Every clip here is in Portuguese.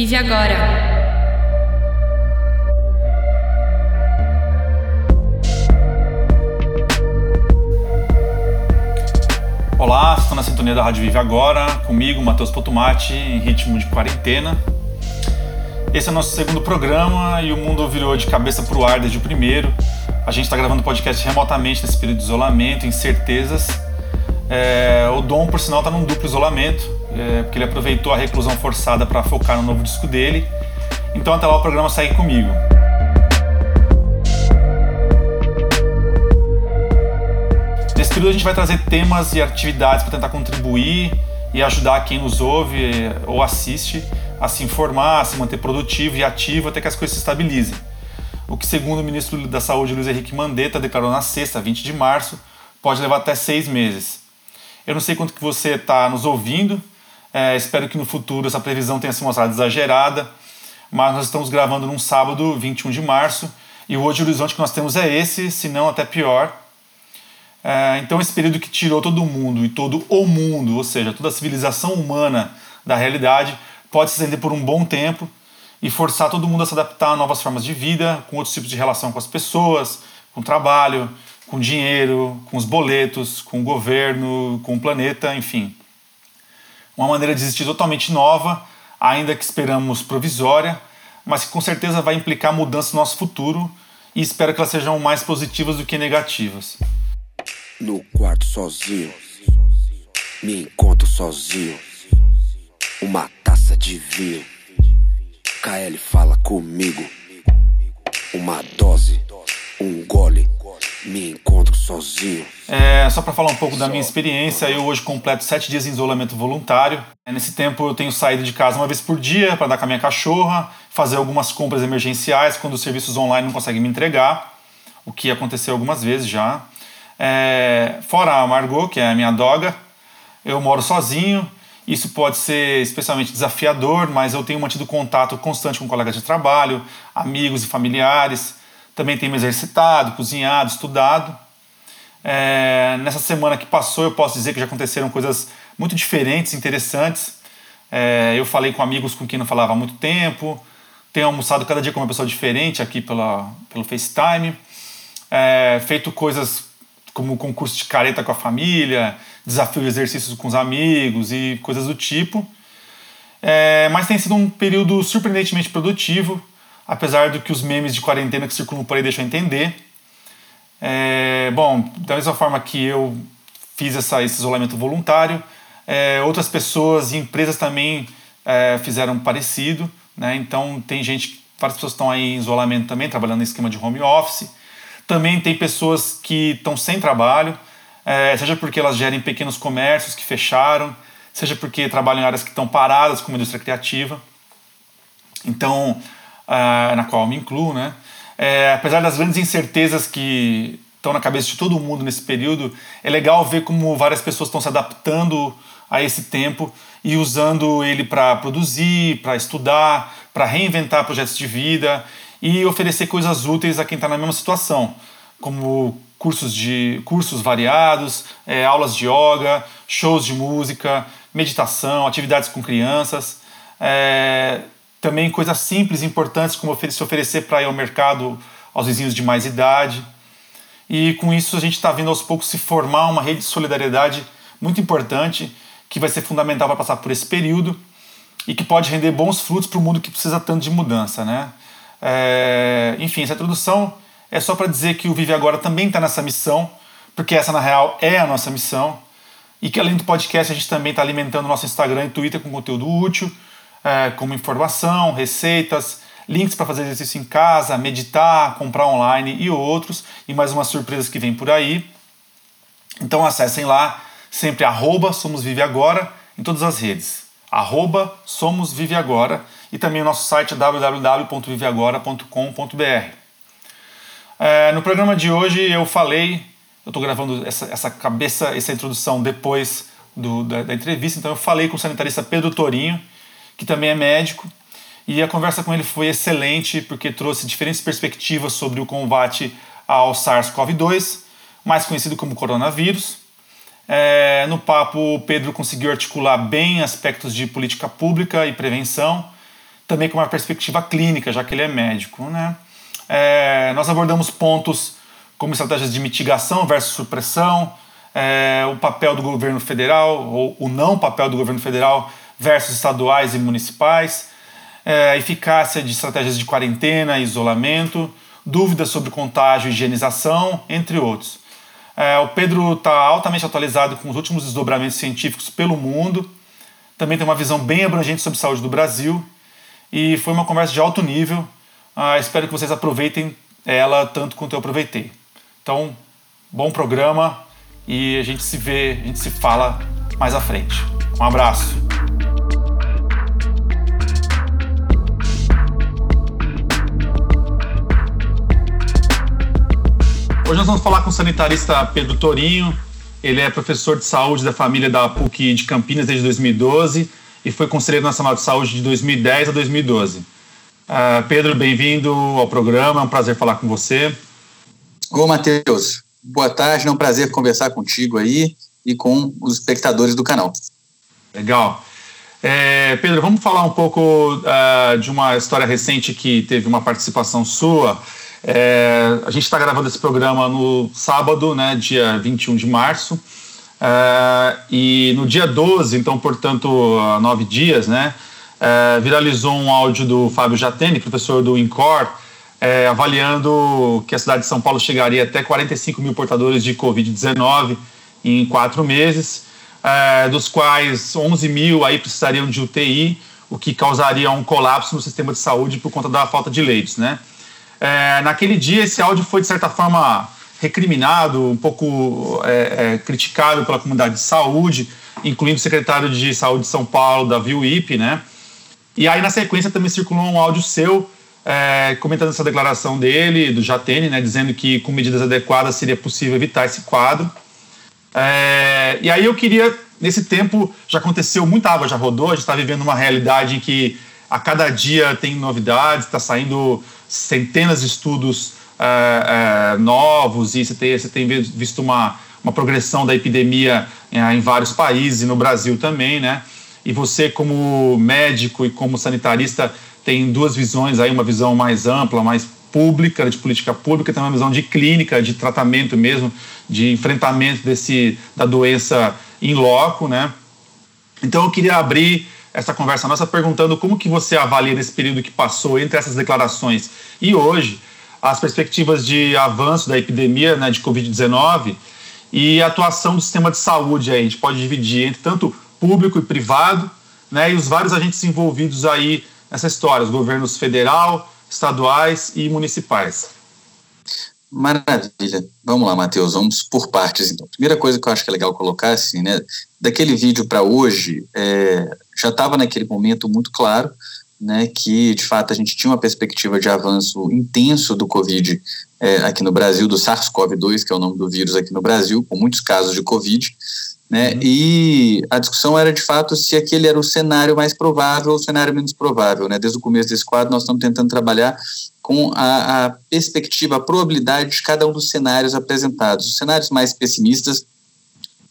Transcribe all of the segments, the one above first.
Vive agora. Olá, estou na sintonia da Rádio Vive Agora, comigo, Matheus Potomati, em ritmo de quarentena. Esse é o nosso segundo programa e o mundo virou de cabeça para o ar desde o primeiro. A gente está gravando podcast remotamente nesse período de isolamento, incertezas. É, o Dom, por sinal, está num duplo isolamento, é, porque ele aproveitou a reclusão forçada para focar no novo disco dele. Então, até lá, o programa segue comigo. Nesse período, a gente vai trazer temas e atividades para tentar contribuir e ajudar quem nos ouve ou assiste a se informar, a se manter produtivo e ativo até que as coisas se estabilizem. O que, segundo o ministro da Saúde, Luiz Henrique Mandetta, declarou na sexta, 20 de março, pode levar até seis meses. Eu não sei quanto que você está nos ouvindo, é, espero que no futuro essa previsão tenha se mostrado exagerada, mas nós estamos gravando num sábado, 21 de março, e hoje o horizonte que nós temos é esse, se não até pior. É, então, esse período que tirou todo mundo e todo o mundo, ou seja, toda a civilização humana da realidade, pode se estender por um bom tempo e forçar todo mundo a se adaptar a novas formas de vida, com outros tipos de relação com as pessoas, com o trabalho, com o dinheiro, com os boletos, com o governo, com o planeta, enfim. Uma maneira de existir totalmente nova, ainda que esperamos provisória, mas que com certeza vai implicar mudança no nosso futuro e espero que elas sejam mais positivas do que negativas. No quarto sozinho, me encontro sozinho. Uma taça de vinho. KL fala comigo. Uma dose, um gole. Me encontro sozinho. É, só para falar um pouco da minha experiência, eu hoje completo sete dias em isolamento voluntário. Nesse tempo eu tenho saído de casa uma vez por dia para dar com a minha cachorra, fazer algumas compras emergenciais quando os serviços online não conseguem me entregar, o que aconteceu algumas vezes já. É, fora a Margot, que é a minha doga, eu moro sozinho, isso pode ser especialmente desafiador, mas eu tenho mantido contato constante com colegas de trabalho, amigos e familiares. Também tenho me exercitado, cozinhado, estudado. É, nessa semana que passou, eu posso dizer que já aconteceram coisas muito diferentes, interessantes. É, eu falei com amigos com quem não falava há muito tempo. Tenho almoçado cada dia com uma pessoa diferente aqui pela, pelo FaceTime. É, feito coisas como concurso de careta com a família, desafio de exercícios com os amigos e coisas do tipo. É, mas tem sido um período surpreendentemente produtivo, apesar do que os memes de quarentena que circulam por aí deixam entender. É, bom, da mesma forma que eu fiz essa, esse isolamento voluntário, é, outras pessoas e empresas também é, fizeram parecido. Né? Então, tem gente, várias pessoas estão aí em isolamento também, trabalhando em esquema de home office. Também tem pessoas que estão sem trabalho, é, seja porque elas gerem pequenos comércios que fecharam, seja porque trabalham em áreas que estão paradas, como a indústria criativa, então, uh, na qual eu me incluo, né? É, apesar das grandes incertezas que estão na cabeça de todo mundo nesse período, é legal ver como várias pessoas estão se adaptando a esse tempo e usando ele para produzir, para estudar, para reinventar projetos de vida e oferecer coisas úteis a quem está na mesma situação, como cursos, de, cursos variados, é, aulas de yoga, shows de música, meditação, atividades com crianças. É, também coisas simples importantes, como se oferecer para ir ao mercado aos vizinhos de mais idade. E com isso a gente está vendo aos poucos se formar uma rede de solidariedade muito importante, que vai ser fundamental para passar por esse período e que pode render bons frutos para o mundo que precisa tanto de mudança, né? É, enfim, essa introdução é só para dizer que o Vive Agora também está nessa missão, porque essa na real é a nossa missão, e que além do podcast a gente também está alimentando nosso Instagram e Twitter com conteúdo útil, é, como informação, receitas, links para fazer exercício em casa, meditar, comprar online e outros, e mais umas surpresas que vem por aí. Então acessem lá, sempre arroba Somos Vive Agora em todas as redes. Arroba Somos Vive Agora e também o nosso site www.viveagora.com.br. É, no programa de hoje eu falei, eu estou gravando essa, essa cabeça, essa introdução depois do, da, da, entrevista, então eu falei com o sanitarista Pedro Torinho, que também é médico, e a conversa com ele foi excelente porque trouxe diferentes perspectivas sobre o combate ao SARS-CoV-2, mais conhecido como coronavírus. É, no papo, o Pedro conseguiu articular bem aspectos de política pública e prevenção, também com uma perspectiva clínica, já que ele é médico. Né? É, nós abordamos pontos como estratégias de mitigação versus supressão, é, o papel do governo federal ou o não papel do governo federal versus estaduais e municipais, é, eficácia de estratégias de quarentena e isolamento, dúvidas sobre contágio e higienização, entre outros. É, o Pedro está altamente atualizado com os últimos desdobramentos científicos pelo mundo, também tem uma visão bem abrangente sobre saúde do Brasil e foi uma conversa de alto nível ah, espero que vocês aproveitem ela tanto quanto eu aproveitei. Então, bom programa e a gente se vê, a gente se fala mais à frente. Um abraço. Hoje nós vamos falar com o sanitarista Pedro Torinho. Ele é professor de saúde da família da PUC de Campinas desde 2012 e foi conselheiro nacional de saúde de 2010 a 2012. Uh, Pedro, bem-vindo ao programa, é um prazer falar com você. Ô, Matheus, boa tarde, é um prazer conversar contigo aí e com os espectadores do canal. Legal. É, Pedro, vamos falar um pouco uh, de uma história recente que teve uma participação sua. É, a gente está gravando esse programa no sábado, né, dia 21 de março. Uh, e no dia 12, então, portanto, há nove dias, né, é, viralizou um áudio do Fábio Jatene, professor do INCOR, é, avaliando que a cidade de São Paulo chegaria até 45 mil portadores de Covid-19 em quatro meses, é, dos quais 11 mil aí precisariam de UTI, o que causaria um colapso no sistema de saúde por conta da falta de leitos, né? É, naquele dia, esse áudio foi, de certa forma, recriminado, um pouco é, é, criticado pela comunidade de saúde, incluindo o secretário de Saúde de São Paulo, Davi Wip, né? E aí, na sequência, também circulou um áudio seu é, comentando essa declaração dele, do Jatene, né, dizendo que com medidas adequadas seria possível evitar esse quadro. É, e aí eu queria, nesse tempo, já aconteceu, muita água já rodou, a gente está vivendo uma realidade em que a cada dia tem novidades, está saindo centenas de estudos é, é, novos e você tem, você tem visto uma, uma progressão da epidemia é, em vários países no Brasil também, né? e você como médico e como sanitarista tem duas visões aí, uma visão mais ampla, mais pública, de política pública, tem uma visão de clínica, de tratamento mesmo, de enfrentamento desse da doença em loco, né? Então eu queria abrir essa conversa nossa perguntando como que você avalia nesse período que passou entre essas declarações e hoje as perspectivas de avanço da epidemia né, de Covid-19 e a atuação do sistema de saúde aí. A gente pode dividir entre tanto público e privado, né, e os vários agentes envolvidos aí nessa história, os governos federal, estaduais e municipais. Maravilha. Vamos lá, Matheus, vamos por partes então. Primeira coisa que eu acho que é legal colocar, assim, né, daquele vídeo para hoje, é, já estava naquele momento muito claro, né, que de fato a gente tinha uma perspectiva de avanço intenso do Covid é, aqui no Brasil, do SARS-CoV-2, que é o nome do vírus aqui no Brasil, com muitos casos de Covid, né? Uhum. E a discussão era de fato se aquele era o cenário mais provável ou o cenário menos provável. Né? Desde o começo desse quadro, nós estamos tentando trabalhar com a, a perspectiva, a probabilidade de cada um dos cenários apresentados. Os cenários mais pessimistas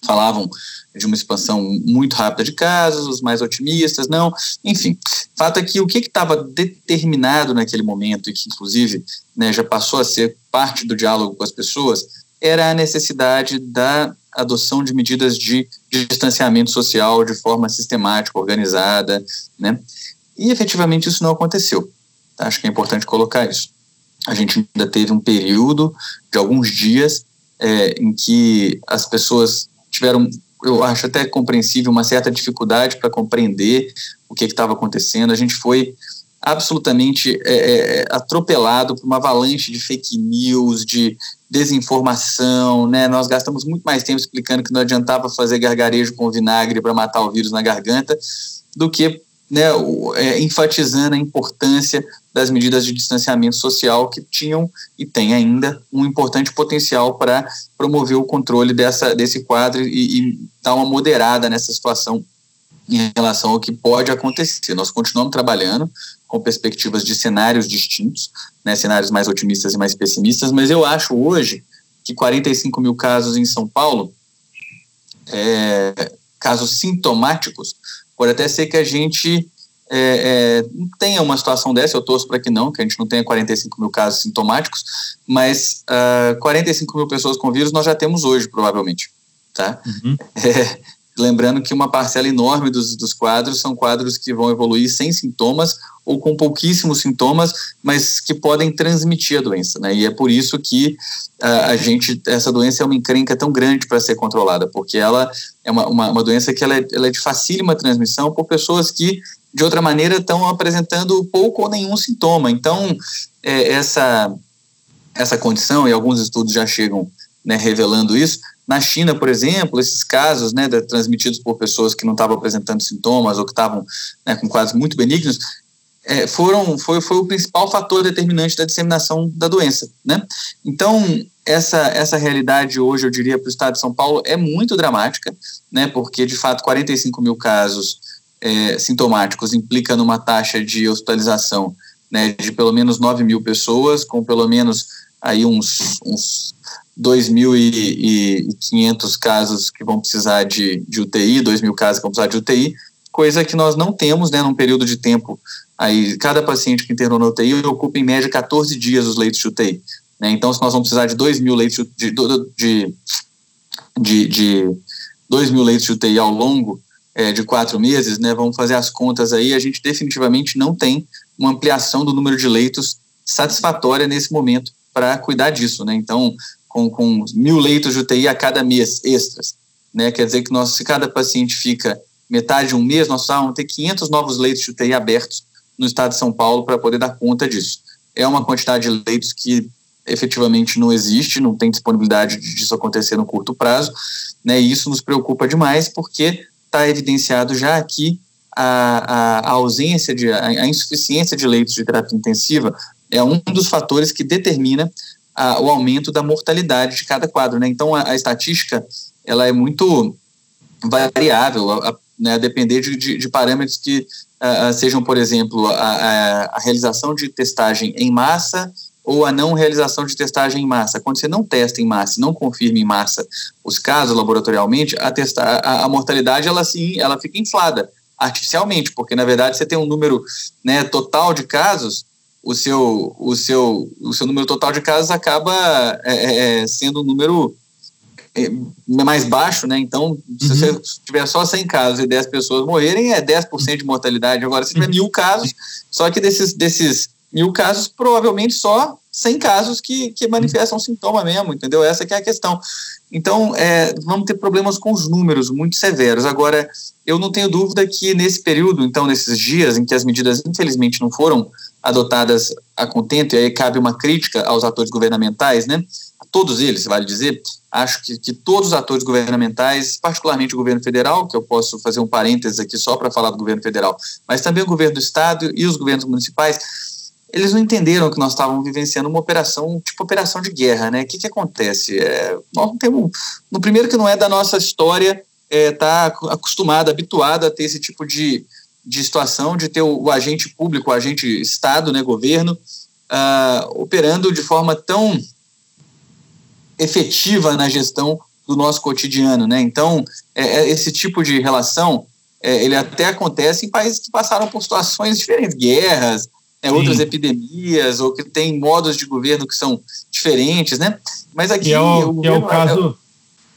falavam de uma expansão muito rápida de casos, os mais otimistas, não. Enfim, fato é que o que estava determinado naquele momento, e que inclusive né, já passou a ser parte do diálogo com as pessoas, era a necessidade da adoção de medidas de, distanciamento social de forma sistemática, organizada, né? E efetivamente isso não aconteceu. Tá? Acho que é importante colocar isso. A gente ainda teve um período de alguns dias é, em que as pessoas tiveram, eu acho até compreensível, uma certa dificuldade para compreender o que estava acontecendo. A gente foi absolutamente é, é, atropelado por uma avalanche de fake news, de desinformação, né? Nós gastamos muito mais tempo explicando que não adiantava fazer gargarejo com vinagre para matar o vírus na garganta, do que né, é, enfatizando a importância das medidas de distanciamento social que tinham e têm ainda um importante potencial para promover o controle dessa, desse quadro e, e dar uma moderada nessa situação em relação ao que pode acontecer. Nós continuamos trabalhando com perspectivas de cenários distintos, né, cenários mais otimistas e mais pessimistas, mas eu acho hoje que 45 mil casos em São Paulo, é, casos sintomáticos, pode até ser que a gente é, é, tenha uma situação dessa, eu torço para que não, que a gente não tenha 45 mil casos sintomáticos, mas uh, ah, 45 mil pessoas com vírus nós já temos hoje, provavelmente. Tá? Uhum. É, lembrando que uma parcela enorme dos, dos quadros são quadros que vão evoluir sem sintomas ou com pouquíssimos sintomas, mas que podem transmitir a doença, né? E é por isso que uh, a gente, essa doença é uma encrenca tão grande para ser controlada, porque ela é uma, uma, uma doença que ela é, ela é de facílima transmissão por pessoas que de outra maneira estão apresentando pouco ou nenhum sintoma. Então, é, essa, essa condição, e alguns estudos já chegam né, revelando isso, na China, por exemplo, esses casos né, transmitidos por pessoas que não estavam apresentando sintomas ou que estavam né, com quadros muito benignos, é, foram, foi, foi o principal fator determinante da disseminação da doença. Né? Então, essa, essa realidade hoje, eu diria, para o estado de São Paulo é muito dramática, né, porque, de fato, 45 mil casos é, sintomáticos implica numa taxa de hospitalização né, de pelo menos 9 mil pessoas, com pelo menos aí uns, uns 2.500 casos que vão precisar de, de UTI, 2 mil casos que vão precisar de UTI, coisa que nós não temos né, num período de tempo. Aí, cada paciente que internou na UTI ocupa em média 14 dias os leitos de UTI. Né? Então, se nós vamos precisar de 2 mil leitos de, de, de, de 2 mil leitos de UTI ao longo é, de quatro meses, né, vamos fazer as contas aí, a gente definitivamente não tem uma ampliação do número de leitos satisfatória nesse momento para cuidar disso. Né? Então, com, com mil leitos de UTI a cada mês extras. Né? Quer dizer que nós, se cada paciente fica metade de um mês, nós vamos ter 500 novos leitos de UTI abertos no estado de São Paulo para poder dar conta disso. É uma quantidade de leitos que efetivamente não existe, não tem disponibilidade disso acontecer no curto prazo, né? E isso nos preocupa demais porque está evidenciado já aqui a, a, a ausência de a, a, insuficiência de leitos de terapia intensiva é um dos fatores que determina a, o aumento da mortalidade de cada quadro, né? Então a, a estatística ela é muito variável, a, né, a depender de, de, de, parâmetros que sejam, por exemplo, a, realização de testagem em massa ou a não realização de testagem em massa. Quando você não testa em massa não confirma em massa os casos laboratorialmente, a, testa, a mortalidade ela sim, ela fica inflada artificialmente, porque na verdade você tem um número né, total de casos o seu, o seu, o seu número total de casos acaba é, é, é sendo um número é, mais baixo, né? Então, se uhum. você tiver só 100 casos e 10 pessoas morrerem, é 10% de mortalidade. Agora, se tiver uhum. mil casos, só que desses, desses mil casos, provavelmente só 100 casos que, que manifestam sintoma mesmo, entendeu? Essa é a questão. Então, é, vamos ter problemas com os números muito severos. Agora, eu não tenho dúvida que nesse período, então, nesses dias em que as medidas, infelizmente, não foram adotadas a contento, e aí cabe uma crítica aos atores governamentais, né? A todos eles, vale dizer. Acho que, que todos os atores governamentais, particularmente o governo federal, que eu posso fazer um parênteses aqui só para falar do governo federal, mas também o governo do estado e os governos municipais, eles não entenderam que nós estávamos vivenciando uma operação, tipo operação de guerra, né? O que, que acontece? É, nós não temos. No primeiro que não é da nossa história, está é, acostumado, habituado a ter esse tipo de, de situação de ter o, o agente público, o agente Estado, né, governo, uh, operando de forma tão efetiva na gestão do nosso cotidiano. Né? Então, é, é, esse tipo de relação, é, ele até acontece em países que passaram por situações diferentes, guerras, é, outras epidemias, ou que tem modos de governo que são diferentes, né? Mas aqui... é o, o, é o caso...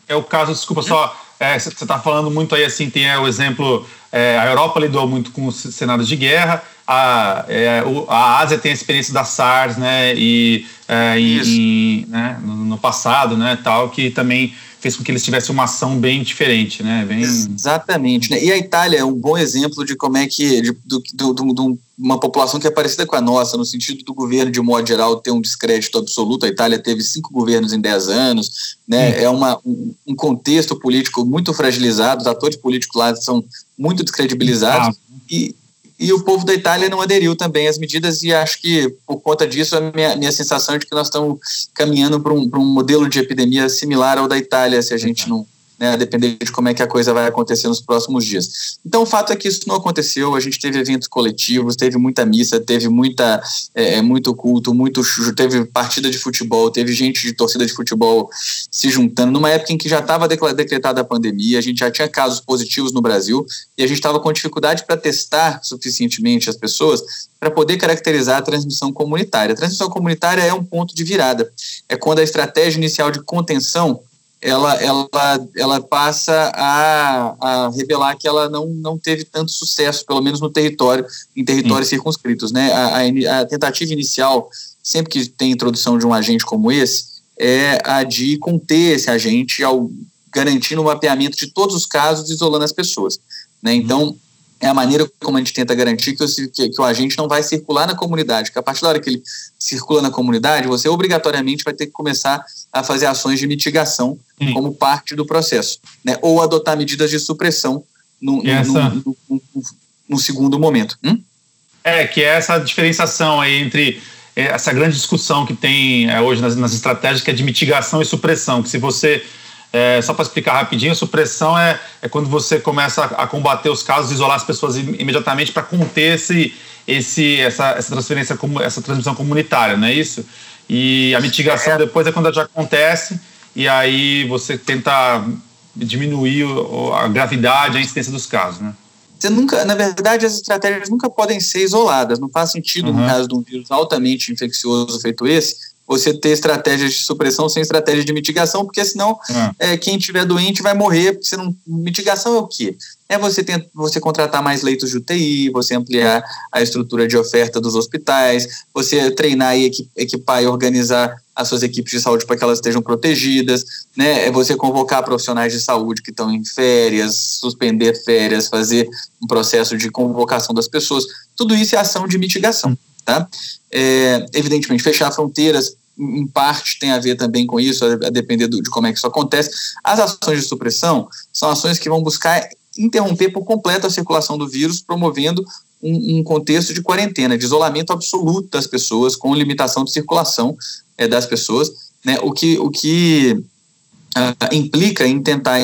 É o caso, desculpa, só você é, está falando muito aí assim, tem é, o exemplo, é, a Europa lidou muito com os cenários de guerra, a, é, o, a Ásia tem a experiência da SARS, né, e é, em, né, no, no, passado, né, tal, que também fez com que eles tivessem uma ação bem diferente, né? Bem... Exatamente. Né? E a Itália é um bom exemplo de como é que de, do, do, do, uma população que é parecida com a nossa, no sentido do governo, de modo geral, ter um descrédito absoluto. A Itália teve cinco governos em dez anos, né? É uma, um, um, contexto político muito fragilizado, os atores políticos lá são muito descredibilizados. Ah. E, e o povo da Itália não aderiu também às medidas e acho que por conta disso a minha, minha sensação é de que nós estamos caminhando para um, um modelo de epidemia similar ao da Itália se a gente não, né, a depender de como é que a coisa vai acontecer nos próximos dias. Então, o fato é que isso não aconteceu, a gente teve eventos coletivos, teve muita missa, teve muita, é, é muito culto, muito teve partida de futebol, teve gente de torcida de futebol se juntando, numa época em que já estava decretada a pandemia, a gente já tinha casos positivos no Brasil, e a gente estava com dificuldade para testar suficientemente as pessoas para poder caracterizar a transmissão comunitária. A transmissão comunitária é um ponto de virada, é quando a estratégia inicial de contenção ela, ela, ela passa a, a revelar que ela não, não teve tanto sucesso, pelo menos no território, em territórios Sim. circunscritos. Né? A, a, a, tentativa inicial, sempre que tem introdução de um agente como esse, é a de conter esse agente ao garantindo o mapeamento de todos os casos, isolando as pessoas. Né? Então, é a maneira como a gente tenta garantir que o, que, que o agente não vai circular na comunidade, que a partir da hora que ele circula na comunidade, você obrigatoriamente vai ter que começar a fazer ações de mitigação Sim. como parte do processo, né? ou adotar medidas de supressão no, essa... no, no, no segundo momento. Hum? É, que é essa diferenciação aí entre é, essa grande discussão que tem é, hoje nas, nas estratégias, que é de mitigação e supressão, que se você é, só para explicar rapidinho, supressão é, é quando você começa a, a combater os casos, isolar as pessoas imediatamente para conter esse, esse, essa, essa transferência, essa transmissão comunitária, não é isso? E a mitigação é. depois é quando já acontece e aí você tenta diminuir a gravidade, a incidência dos casos, né? Você nunca, na verdade, as estratégias nunca podem ser isoladas. Não faz sentido, uhum. no caso de um vírus altamente infeccioso feito esse, você ter estratégias de supressão sem estratégia de mitigação, porque senão é. é quem tiver doente vai morrer. Porque não, mitigação é o quê? É você, ter, você contratar mais leitos de UTI, você ampliar a estrutura de oferta dos hospitais, você treinar e equipar e organizar as suas equipes de saúde para que elas estejam protegidas, né? É você convocar profissionais de saúde que estão em férias, suspender férias, fazer um processo de convocação das pessoas. Tudo isso é ação de mitigação. Tá? É, evidentemente, fechar fronteiras, em parte, tem a ver também com isso, a depender do, de como é que isso acontece. As ações de supressão são ações que vão buscar interromper por completo a circulação do vírus, promovendo um, um contexto de quarentena, de isolamento absoluto das pessoas, com limitação de circulação é, das pessoas, né? o que, o que uh, implica em tentar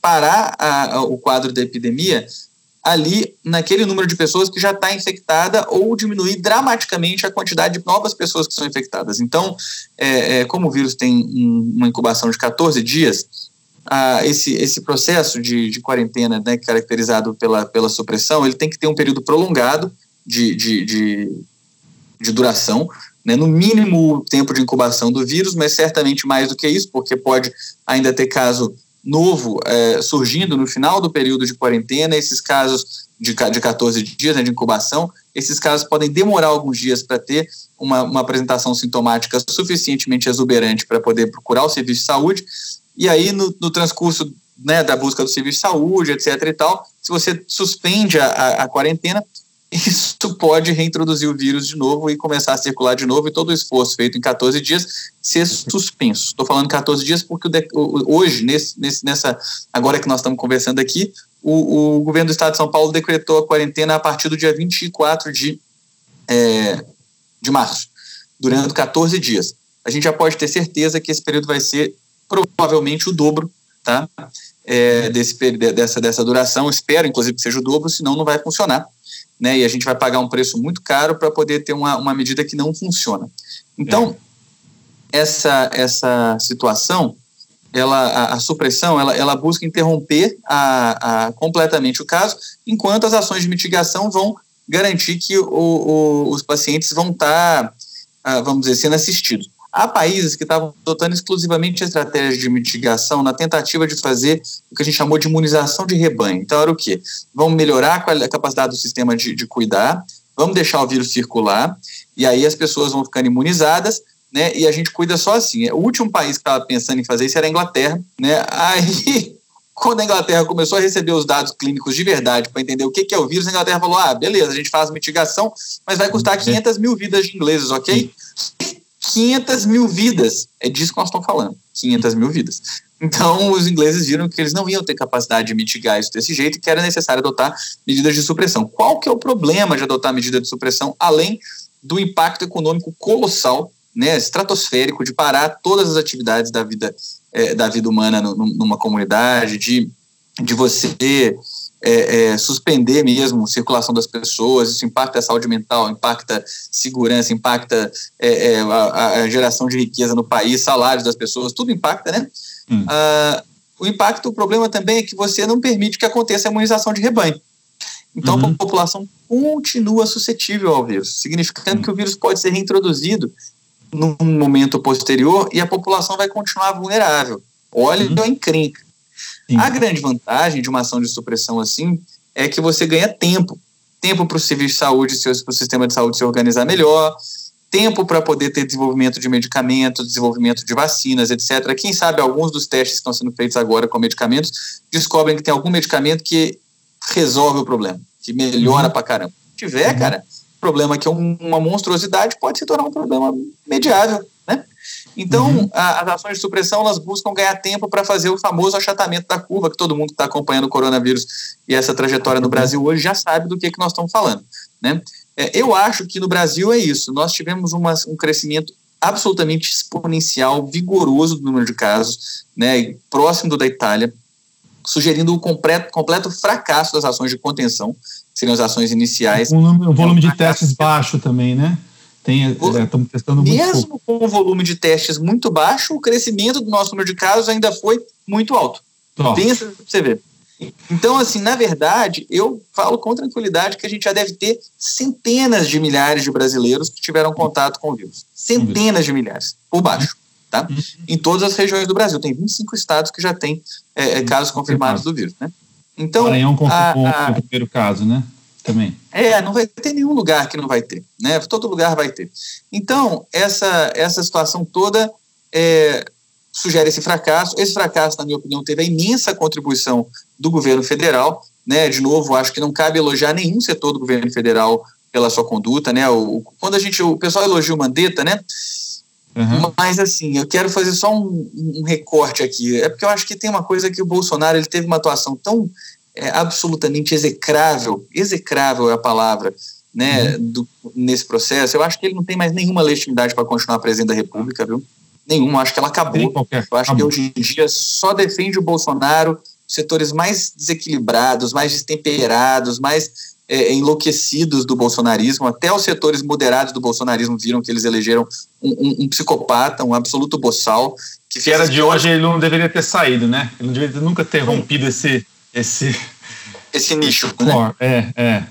parar a, a, o quadro da epidemia ali naquele número de pessoas que já está infectada ou diminuir dramaticamente a quantidade de novas pessoas que são infectadas. Então, é, é, como o vírus tem uma incubação de 14 dias, esse, esse processo de, de quarentena, né, caracterizado pela, pela supressão, ele tem que ter um período prolongado de, de, de, de duração, né, no mínimo o tempo de incubação do vírus, mas certamente mais do que isso, porque pode ainda ter caso novo é, surgindo no final do período de quarentena, esses casos de, de 14 dias né, de incubação, esses casos podem demorar alguns dias para ter uma, uma apresentação sintomática suficientemente exuberante para poder procurar o serviço de saúde, e aí no, no transcurso né, da busca do serviço de saúde, etc e tal, se você suspende a, a, a quarentena, isso pode reintroduzir o vírus de novo e começar a circular de novo, e todo o esforço feito em 14 dias ser suspenso. Estou falando 14 dias porque hoje, nesse, nessa, agora que nós estamos conversando aqui, o, o, governo do estado de São Paulo decretou a quarentena a partir do dia 24 de, é, de março, durante 14 dias. A gente já pode ter certeza que esse período vai ser provavelmente o dobro tá? É, desse, dessa, dessa duração. Espero, inclusive, que seja o dobro, senão não vai funcionar né? E a gente vai pagar um preço muito caro para poder ter uma, uma medida que não funciona. Então, é. essa, essa situação, ela, a, a, supressão, ela, ela busca interromper a, a, completamente o caso, enquanto as ações de mitigação vão garantir que o, o, os pacientes vão estar, tá, ah, vamos dizer, sendo assistidos. Há países que estavam adotando exclusivamente estratégias de mitigação na tentativa de fazer o que a gente chamou de imunização de rebanho. Então, era o quê? Vamos melhorar a capacidade do sistema de, de cuidar, vamos deixar o vírus circular, e aí as pessoas vão ficando imunizadas, né? E a gente cuida só assim. O último país que estava pensando em fazer isso era a Inglaterra, né? Aí, quando a Inglaterra começou a receber os dados clínicos de verdade para entender o que, que é o vírus, a Inglaterra falou: ah, beleza, a gente faz mitigação, mas vai custar 500 mil vidas de ingleses, ok? 500 mil vidas. É disso que nós estamos falando, 500 mil vidas. Então, os ingleses viram que eles não iam ter capacidade de mitigar isso desse jeito que era necessário adotar medidas de supressão. Qual que é o problema de adotar medida de supressão, além do impacto econômico colossal, né, estratosférico, de parar todas as atividades da vida é, da vida humana no, numa comunidade, de, de você é, é, suspender mesmo a circulação das pessoas, isso impacta a saúde mental, impacta segurança, impacta é, é a, a, geração de riqueza no país, salários das pessoas, tudo impacta, né? Hum. Ah, o impacto, o problema também é que você não permite que aconteça a imunização de rebanho. Então uhum. a população continua suscetível ao vírus, significando uhum. que o vírus pode ser reintroduzido num momento posterior e a população vai continuar vulnerável. Olha uhum. a encrenca. Sim. A grande vantagem de uma ação de supressão assim é que você ganha tempo. Tempo para o serviço de saúde, para o sistema de saúde se organizar melhor, tempo para poder ter desenvolvimento de medicamentos, desenvolvimento de vacinas, etc. Quem sabe alguns dos testes que estão sendo feitos agora com medicamentos descobrem que tem algum medicamento que resolve o problema, que melhora uhum. para caramba. Se tiver, uhum. cara, problema que é um, uma monstruosidade pode se tornar um problema mediável? Então, uhum. a, as ações de supressão elas buscam ganhar tempo para fazer o famoso achatamento da curva, que todo mundo que está acompanhando o coronavírus e essa trajetória no Brasil hoje já sabe do que, que nós estamos falando. Né? É, eu acho que no Brasil é isso. Nós tivemos uma, um crescimento absolutamente exponencial, vigoroso do número de casos, né, próximo do da Itália, sugerindo o completo, completo fracasso das ações de contenção, que seriam as ações iniciais. Um, um volume de testes baixo também, né? Tem, estamos é, testando muito Mesmo pouco. com o volume de testes muito baixo, o crescimento do nosso número de casos ainda foi muito alto. Pensa para você ver. Então, assim, na verdade, eu falo com tranquilidade que a gente já deve ter centenas de milhares de brasileiros que tiveram contato com o vírus. Centenas de milhares, por baixo. Tá? Uhum. Em todas as regiões do Brasil. Tem 25 estados que já têm é, é casos confirmados do vírus. Né? Então, Maranhão confirmou a, a, o primeiro caso, né? Também. É, não vai ter nenhum lugar que não vai ter, né? Todo lugar vai ter. Então, essa, essa situação toda é, sugere esse fracasso. Esse fracasso, na minha opinião, teve a imensa contribuição do governo federal, né? De novo, acho que não cabe elogiar nenhum setor do governo federal pela sua conduta, né? O, quando a gente, o pessoal elogia o Mandetta, né? Uhum. Mas assim, eu quero fazer só um, um, recorte aqui. É porque eu acho que tem uma coisa que o Bolsonaro ele teve uma atuação tão é, absolutamente execrável, execrável é a palavra, né, uhum. do, nesse processo, eu acho que ele não tem mais nenhuma legitimidade para continuar presidente da República, viu? Nenhuma, acho que ela acabou. Eu acho que hoje em dia só defende o Bolsonaro setores mais desequilibrados, mais destemperados, mais é, enlouquecidos do bolsonarismo. Até os setores moderados do bolsonarismo viram que eles elegeram um, um, um psicopata, um absoluto boçal. Que, que era de hoje, ele não deveria ter saído, né? Ele não deveria nunca ter rompido esse esse esse nicho, né? É, é.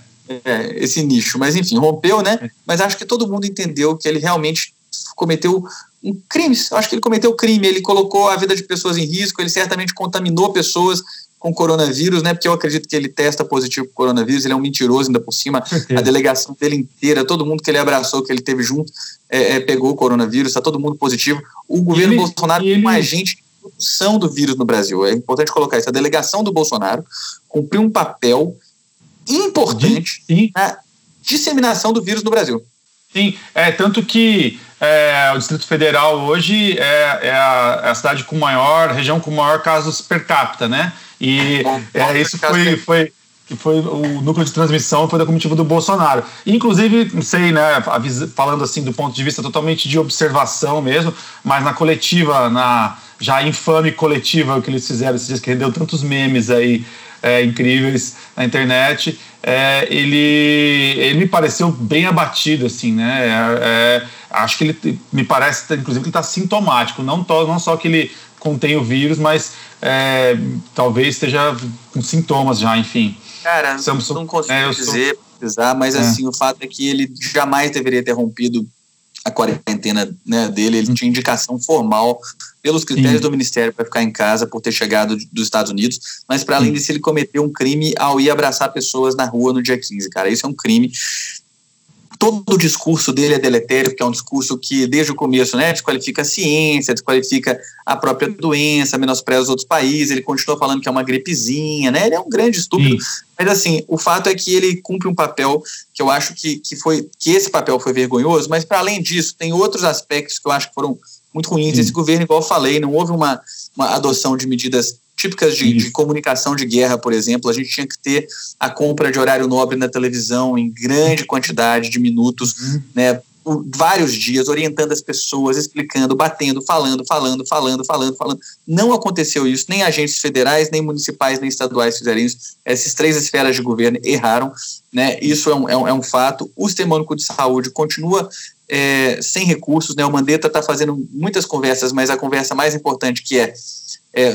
é, esse nicho. Mas enfim, rompeu, né? Mas acho que todo mundo entendeu que ele realmente cometeu um crime. Acho que ele cometeu crime. Ele colocou a vida de pessoas em risco. Ele certamente contaminou pessoas com coronavírus, né? Porque eu acredito que ele testa positivo com coronavírus. Ele é um mentiroso ainda por cima. A delegação dele inteira, todo mundo que ele abraçou, que ele teve junto, é, é, pegou o coronavírus. Está todo mundo positivo. O governo ele, Bolsonaro ele... mais gente produção do vírus no Brasil. É importante colocar isso. A delegação do Bolsonaro cumpriu um papel importante Sim. na disseminação do vírus no Brasil. Sim, é tanto que é, o Distrito Federal hoje é, é, a, é, a, cidade com maior, região com maior casos per capita, né? E bom, é, isso foi, foi, foi o núcleo de transmissão foi da comitiva do Bolsonaro. Inclusive, não sei, né, falando assim do ponto de vista totalmente de observação mesmo, mas na coletiva, na já infame coletiva que eles fizeram esses dias, que rendeu tantos memes aí é, incríveis na internet, é, ele, ele me pareceu bem abatido, assim, né? É, é acho que ele me parece, inclusive, que ele está sintomático, não, to, não só que ele contém o vírus, mas é, talvez esteja com sintomas já, enfim. Cara, Somos, não consigo é, dizer, sou... precisar, mas assim, o fato é que ele jamais deveria ter rompido a quarentena né, dele, ele tinha indicação formal pelos critérios Sim. do Ministério para ficar em casa por ter chegado dos Estados Unidos, mas para além disso ele cometeu um crime ao ir abraçar pessoas na rua no dia 15, cara. Isso é um crime todo o discurso dele é deletério, porque é um discurso que, desde o começo, né, desqualifica a ciência, desqualifica a própria doença, menospreza os outros países, ele continua falando que é uma gripezinha, né, ele é um grande estúpido, Sim. mas assim, o fato é que ele cumpre um papel que eu acho que, que, foi, que esse papel foi vergonhoso, mas para além disso, tem outros aspectos que eu acho que foram muito ruins Sim. esse governo, igual eu falei, não houve uma, uma adoção de medidas típicas de, de, comunicação de guerra, por exemplo, a gente tinha que ter a compra de horário nobre na televisão em grande quantidade de minutos, uhum. né, vários dias orientando as pessoas, explicando, batendo, falando, falando, falando, falando, falando. Não aconteceu isso, nem agentes federais, nem municipais, nem estaduais fizeram isso. Essas três esferas de governo erraram, né? Isso é um, é um, é um fato. O Sistema Único de Saúde continua é, sem recursos, né? O Mandetta está fazendo muitas conversas, mas a conversa mais importante que é, é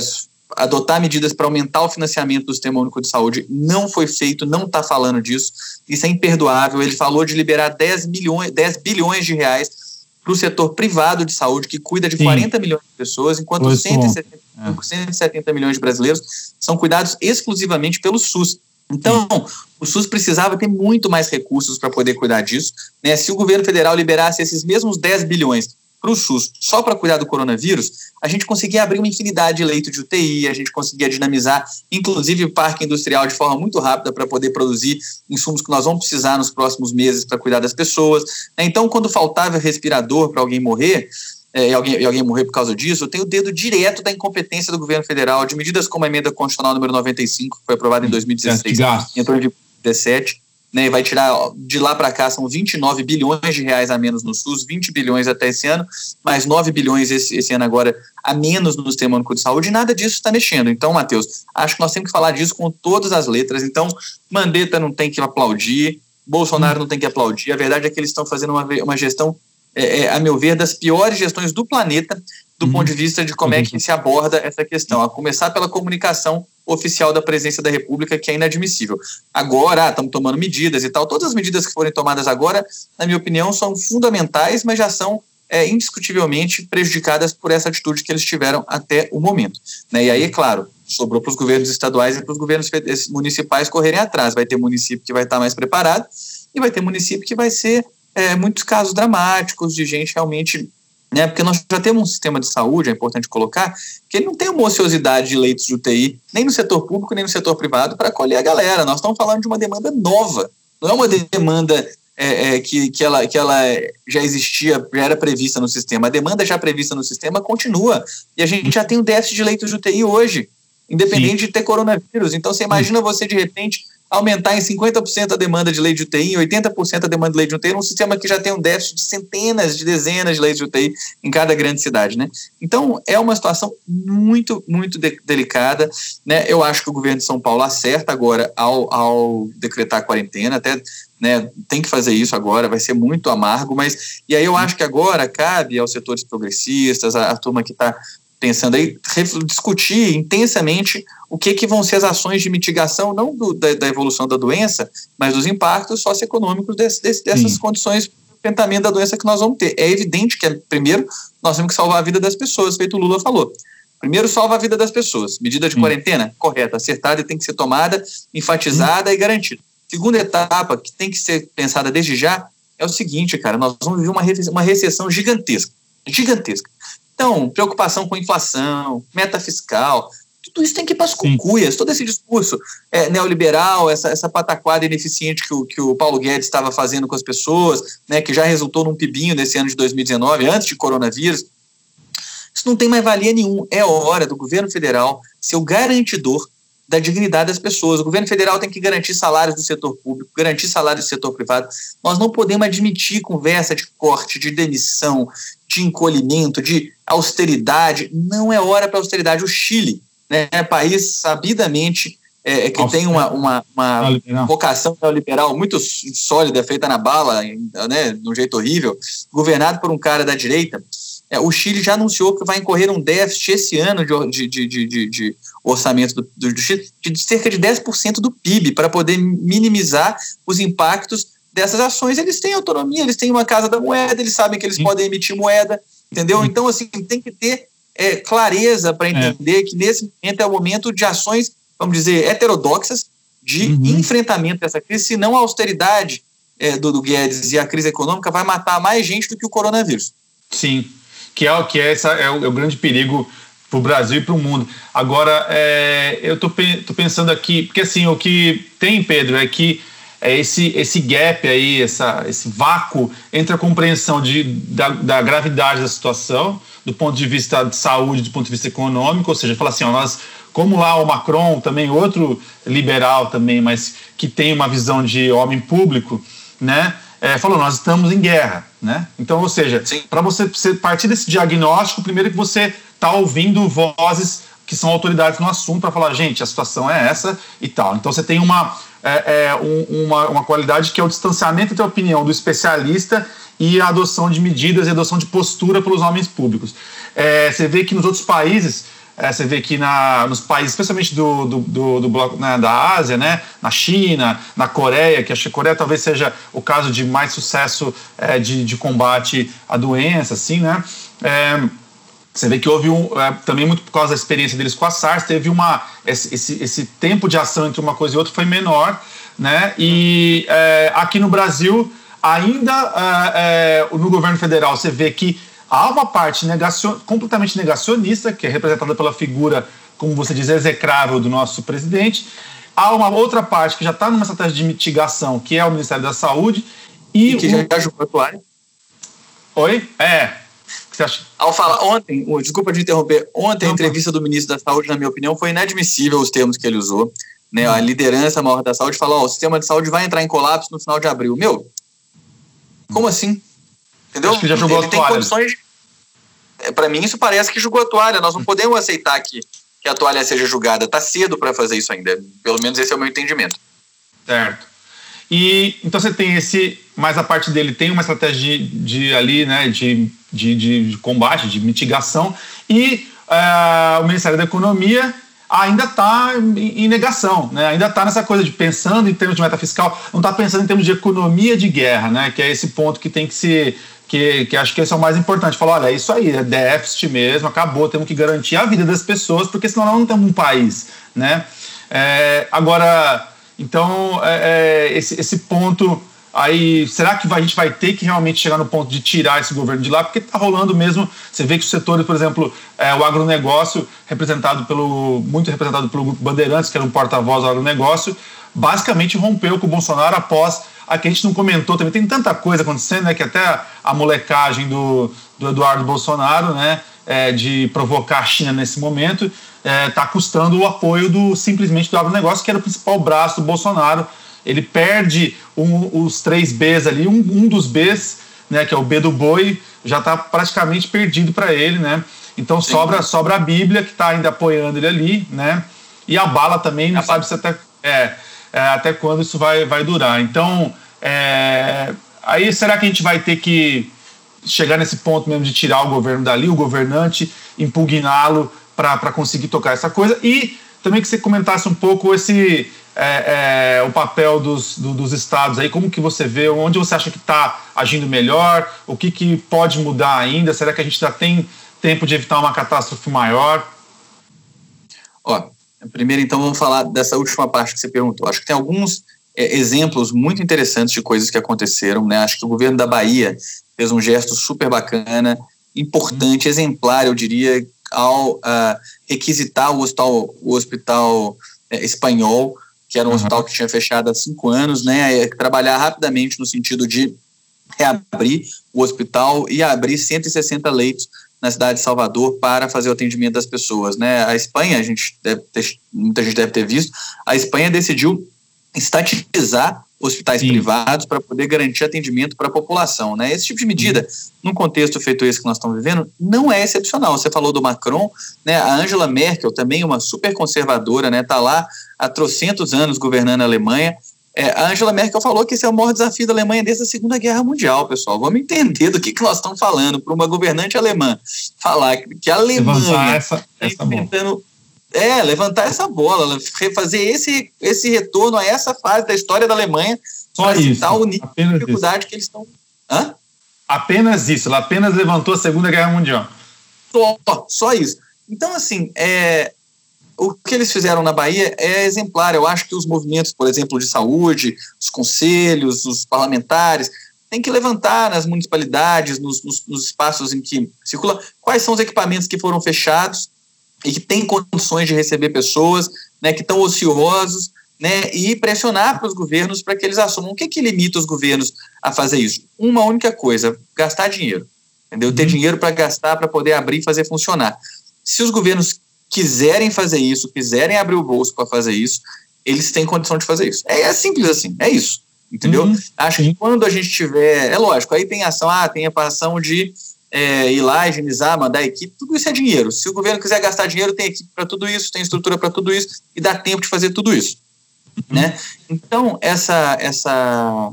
adotar medidas para aumentar o financiamento do Sistema Único de Saúde não foi feito, não está falando disso. Isso é imperdoável. Ele falou de liberar 10, milhões, 10 bilhões de reais para o setor privado de saúde, que cuida de Sim. 40 milhões de pessoas, enquanto 170, é. 170 milhões de brasileiros são cuidados exclusivamente pelo SUS. Então, o SUS precisava ter muito mais recursos para poder cuidar disso. Né? Se o governo federal liberasse esses mesmos 10 bilhões para o SUS só para cuidar do coronavírus, a gente conseguia abrir uma infinidade de leitos de UTI, a gente conseguia dinamizar, inclusive o parque industrial de forma muito rápida para poder produzir insumos que nós vamos precisar nos próximos meses para cuidar das pessoas. Né? Então, quando faltava respirador para alguém morrer, é, e, alguém, e alguém morrer por causa disso, eu tenho o dedo direto da incompetência do governo federal, de medidas como a emenda constitucional número 95, que foi aprovada em 2016, entrou em 2017, né, vai tirar de lá para cá são 29 bilhões de reais a menos no SUS, 20 bilhões até esse ano, mais 9 bilhões esse, esse ano agora a menos no Sistema Único de Saúde, e nada disso está mexendo. Então, Matheus, acho que nós temos que falar disso com todas as letras. Então, Mandetta não tem que aplaudir, Bolsonaro não tem que aplaudir. A verdade é que eles estão fazendo uma, uma gestão, é, é, a meu ver, das piores gestões do planeta, do uhum. ponto de vista de como é que se aborda essa questão, a começar pela comunicação oficial da presidência da República, que é inadmissível. Agora, estamos tomando medidas e tal. Todas as medidas que forem tomadas agora, na minha opinião, são fundamentais, mas já são é, indiscutivelmente prejudicadas por essa atitude que eles tiveram até o momento. Né? E aí, é claro, sobrou para os governos estaduais e para os governos municipais correrem atrás. Vai ter município que vai estar mais preparado e vai ter município que vai ser é, muitos casos dramáticos de gente realmente né? Porque nós já temos um sistema de saúde, é importante colocar, que ele não tem uma ociosidade de leitos de UTI, nem no setor público, nem no setor privado, para acolher a galera. Nós estamos falando de uma demanda nova, não é uma demanda é, é, que, que, ela, que ela já existia, já era prevista no sistema. A demanda já prevista no sistema continua. E a gente já tem um déficit de leitos de UTI hoje, independente Sim. de ter coronavírus. Então, você imagina você, de repente, aumentar em 50% a demanda de leite de UTI, em 80% a demanda de leite de UTI, num sistema que já tem um déficit de centenas de dezenas de leitos de UTI em cada grande cidade, né? Então, é uma situação muito, muito de delicada, né? Eu acho que o governo de São Paulo acerta agora ao, ao decretar a quarentena, até né, tem que fazer isso agora, vai ser muito amargo, mas e aí eu acho que agora cabe aos setores progressistas, a, a turma que está pensando aí, discutir intensamente o que, que vão ser as ações de mitigação, não do, da, da, evolução da doença, mas dos impactos socioeconômicos desse, desse, dessas Sim. condições enfrentamento da doença que nós vamos ter. É evidente que, primeiro, nós temos que salvar a vida das pessoas, feito o Lula falou. Primeiro, salva a vida das pessoas. Medida de Sim. quarentena, correta, acertada e tem que ser tomada, enfatizada e garantida. Segunda etapa, que tem que ser pensada desde já, é o seguinte, cara, nós vamos viver uma, uma recessão gigantesca. Gigantesca. Então, preocupação com inflação, meta fiscal, tudo isso tem que ir para as cucuias. Todo esse discurso é, neoliberal, essa, essa pataquada ineficiente que o, que o Paulo Guedes estava fazendo com as pessoas, né, que já resultou num pibinho nesse ano de 2019, antes de coronavírus, isso não tem mais valia nenhum. É hora do governo federal ser o garantidor da dignidade das pessoas. O governo federal tem que garantir salários do setor público, garantir salários do setor privado. Nós não podemos admitir conversa de corte, de demissão, de encolhimento, de austeridade. Não é hora para austeridade. O Chile né, é um país sabidamente é, que tem uma, uma, uma vocação neoliberal muito sólida, feita na bala, né, de um jeito horrível, governado por um cara da direita. É, o Chile já anunciou que vai incorrer um déficit esse ano de, de, de, de, de orçamento do, do, de cerca de 10% do PIB para poder minimizar os impactos dessas ações. Eles têm autonomia, eles têm uma casa da moeda, eles sabem que eles Sim. podem emitir moeda, entendeu? Sim. Então, assim, tem que ter é, clareza para é. entender é. que nesse momento é o momento de ações, vamos dizer, heterodoxas de uhum. enfrentamento dessa crise, senão a austeridade é, do, do Guedes e a crise econômica vai matar mais gente do que o coronavírus. Sim, que é, que é, essa, é, o, é o grande perigo para o Brasil e para o mundo. Agora, é, eu estou pensando aqui, porque assim, o que tem, Pedro, é que é esse, esse gap aí, essa, esse vácuo entre a compreensão de, da, da, gravidade da situação, do ponto de vista de saúde, do ponto de vista econômico, ou seja, falar assim, ó, nós, como lá o Macron, também outro liberal também, mas que tem uma visão de homem público, né? É, falou, nós estamos em guerra, né? Então, ou seja, para você, você partir desse diagnóstico, primeiro que você está ouvindo vozes que são autoridades no assunto para falar, gente, a situação é essa e tal. Então você tem uma, é, é, um, uma, uma qualidade que é o distanciamento entre a opinião do especialista e a adoção de medidas e adoção de postura pelos homens públicos. É, você vê que nos outros países, é, você vê que na, nos países, especialmente do, do, do, do bloco né, da Ásia, né, na China, na Coreia, que acho que a Coreia talvez seja o caso de mais sucesso é, de, de combate à doença, assim, né? É, você vê que houve um, é, também muito por causa da experiência deles com a SARS, teve uma esse, esse, tempo de ação entre uma coisa e outra foi menor, né? E é, aqui no Brasil ainda é, no governo federal você vê que há uma parte negacion, completamente negacionista, que é representada pela figura, como você diz, execrável do nosso presidente. Há uma outra parte que já está numa estratégia de mitigação, que é o Ministério da Saúde. E, e que o... já jogou a toalha. Oi? É. O que você acha? Ao falar ontem, desculpa de interromper, ontem a entrevista do ministro da Saúde, na minha opinião, foi inadmissível os termos que ele usou. Né, a liderança maior da saúde falou: oh, o sistema de saúde vai entrar em colapso no final de abril. Meu, como assim? Entendeu? Acho que já jogou ele a toalha. Tem condições. É, para mim, isso parece que jogou a toalha. Nós não podemos aceitar que, que a toalha seja julgada. Tá cedo para fazer isso ainda. Pelo menos esse é o meu entendimento. Certo. E então você tem esse, mas a parte dele tem uma estratégia de, de ali, né, de, de, de, combate, de mitigação, e uh, o Ministério da Economia ainda está em negação, né? ainda está nessa coisa de pensando em termos de meta fiscal, não está pensando em termos de economia de guerra, né? que é esse ponto que tem que se. Que, que acho que esse é o mais importante. Falar, olha, é isso aí, é déficit mesmo, acabou, temos que garantir a vida das pessoas, porque senão não temos um país. Né? É, agora, então, é, é, esse, esse ponto Aí, será que a gente vai ter que realmente chegar no ponto de tirar esse governo de lá? Porque está rolando mesmo. Você vê que os setores, por exemplo, é, o agronegócio, representado pelo muito representado pelo grupo Bandeirantes, que era um porta-voz do agronegócio, basicamente rompeu com o Bolsonaro após. Aqui a gente não comentou também, tem tanta coisa acontecendo, né? Que até a molecagem do, do Eduardo Bolsonaro, né? É, de provocar a China nesse momento, está é, tá custando o apoio do simplesmente do agronegócio, que era o principal braço do Bolsonaro ele perde um, os três Bs ali, um, um dos Bs, né, que é o B do boi, já está praticamente perdido para ele, né? Então sobra, sobra a Bíblia, que está ainda apoiando ele ali, né? E a bala também, não a sabe se até, é, é, até quando isso vai, vai durar. Então, é, aí será que a gente vai ter que chegar nesse ponto mesmo de tirar o governo dali, o governante, impugná-lo para conseguir tocar essa coisa? E também que você comentasse um pouco esse é, é, o papel dos, do, dos estados aí, como que você vê, onde você acha que está agindo melhor, o que, que pode mudar ainda, será que a gente já tem tempo de evitar uma catástrofe maior? Ó, primeiro então vamos falar dessa última parte que você perguntou. Acho que tem alguns é, exemplos muito interessantes de coisas que aconteceram, né? Acho que o governo da Bahia fez um gesto super bacana, importante, exemplar, eu diria, ao uh, requisitar o hospital, o hospital é, espanhol que era um uhum. hospital que tinha fechado há cinco anos, né? É trabalhar rapidamente no sentido de reabrir o hospital e abrir 160 leitos na cidade de Salvador para fazer o atendimento das pessoas, né? A Espanha, a gente deve ter, muita gente deve ter visto, a Espanha decidiu estatizar hospitais Sim. privados para poder garantir atendimento para a população. Né? Esse tipo de medida, uhum. num contexto feito esse que nós estamos vivendo, não é excepcional. Você falou do Macron, né? a Angela Merkel, também uma super conservadora, está né? Tá lá há trocentos anos governando a Alemanha. É, a Angela Merkel falou que esse é o maior desafio da Alemanha desde a Segunda Guerra Mundial, pessoal. Vamos entender do que, que nós estamos falando para uma governante alemã falar que a Alemanha está enfrentando é, levantar essa bola, fazer esse, esse retorno a essa fase da história da Alemanha para citar o nível de dificuldade isso. que eles estão. Hã? Apenas isso, ela apenas levantou a Segunda Guerra Mundial. Só, só isso. Então, assim, é, o que eles fizeram na Bahia é exemplar. Eu acho que os movimentos, por exemplo, de saúde, os conselhos, os parlamentares, têm que levantar nas municipalidades, nos, nos, nos espaços em que circula, quais são os equipamentos que foram fechados e que têm condições de receber pessoas, né, que estão ociosos, né, e pressionar para os governos para que eles assumam. O que, que limita os governos a fazer isso? Uma única coisa: gastar dinheiro. Entendeu? Ter uhum. dinheiro para gastar, para poder abrir e fazer funcionar. Se os governos quiserem fazer isso, quiserem abrir o bolso para fazer isso, eles têm condição de fazer isso. É, é, simples assim, é isso. entendeu? Uhum. Acho que quando a gente tiver, é lógico, aí tem ação, ah, tem a ação de é, ir lá, higienizar, mandar equipe, tudo isso é dinheiro. Se o governo quiser gastar dinheiro, tem equipe para tudo isso, tem estrutura para tudo isso e dá tempo de fazer tudo isso, uhum. né? Então essa essa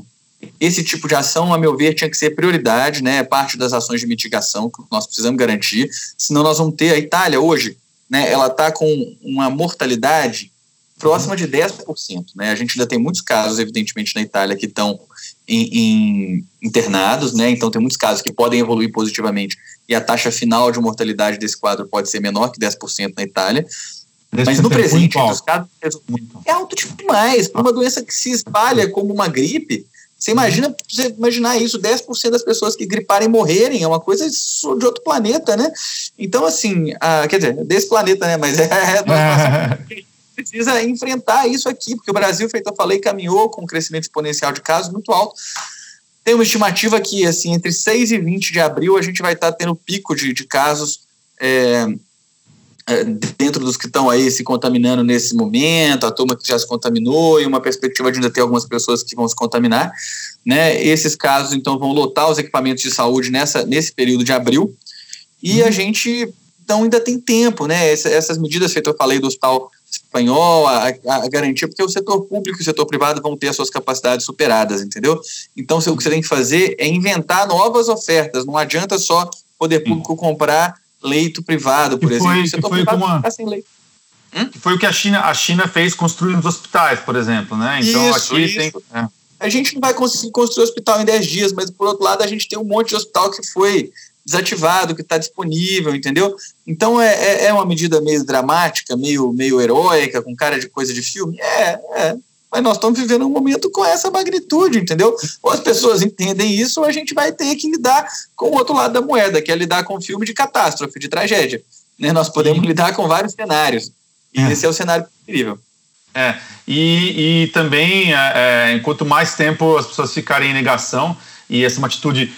esse tipo de ação, a meu ver, tinha que ser prioridade, né? É parte das ações de mitigação que nós precisamos garantir. Senão nós vamos ter a Itália hoje, né? Ela está com uma mortalidade próxima de 10%. Né? A gente ainda tem muitos casos, evidentemente, na Itália que estão em, em, internados, né? então tem muitos casos que podem evoluir positivamente e a taxa final de mortalidade desse quadro pode ser menor que 10% na Itália. Mas no presente, os casos é alto demais. Para uma doença que se espalha como uma gripe, você imagina, você imaginar isso, 10% das pessoas que griparem morrerem, é uma coisa de outro planeta, né? Então, assim, a, quer dizer, desse planeta, né? Mas é, é precisa enfrentar isso aqui, porque o Brasil, feito eu falei, caminhou com um crescimento exponencial de casos muito alto. Tem uma estimativa que, assim, entre 6 e 20 de abril, a gente vai estar tendo pico de, de casos é, é, dentro dos que estão aí se contaminando nesse momento, a turma que já se contaminou e uma perspectiva de ainda ter algumas pessoas que vão se contaminar. Né? Esses casos, então, vão lotar os equipamentos de saúde nessa, nesse período de abril. E a uhum. gente, então, ainda tem tempo, né? essas medidas feitas, eu falei do hospital espanhol, a, a, garantia, porque o setor público e o setor privado vão ter as suas capacidades superadas, entendeu? Então, o que você tem que fazer é inventar novas ofertas, não adianta só poder público comprar leito privado, por exemplo. o setor privado uma... ficar sem leito. Hum? foi o que a China, a China fez construindo os hospitais, por exemplo, né? Então isso, aqui isso. tem. É. A gente não vai conseguir construir hospital em 10 dias, mas por outro lado a gente tem um monte de hospital que foi desativado, que está disponível, entendeu? Então é, é, é, uma medida meio dramática, meio, meio heróica, com cara de coisa de filme? É, é. Mas nós estamos vivendo um momento com essa magnitude, entendeu? Ou as pessoas entendem isso, ou a gente vai ter que lidar com o outro lado da moeda, que é lidar com filme de catástrofe, de tragédia. Né? Nós podemos Sim. lidar com vários cenários. E é. esse é o cenário possível. É, e, e também, é, é, enquanto mais tempo as pessoas ficarem em negação, e essa é uma atitude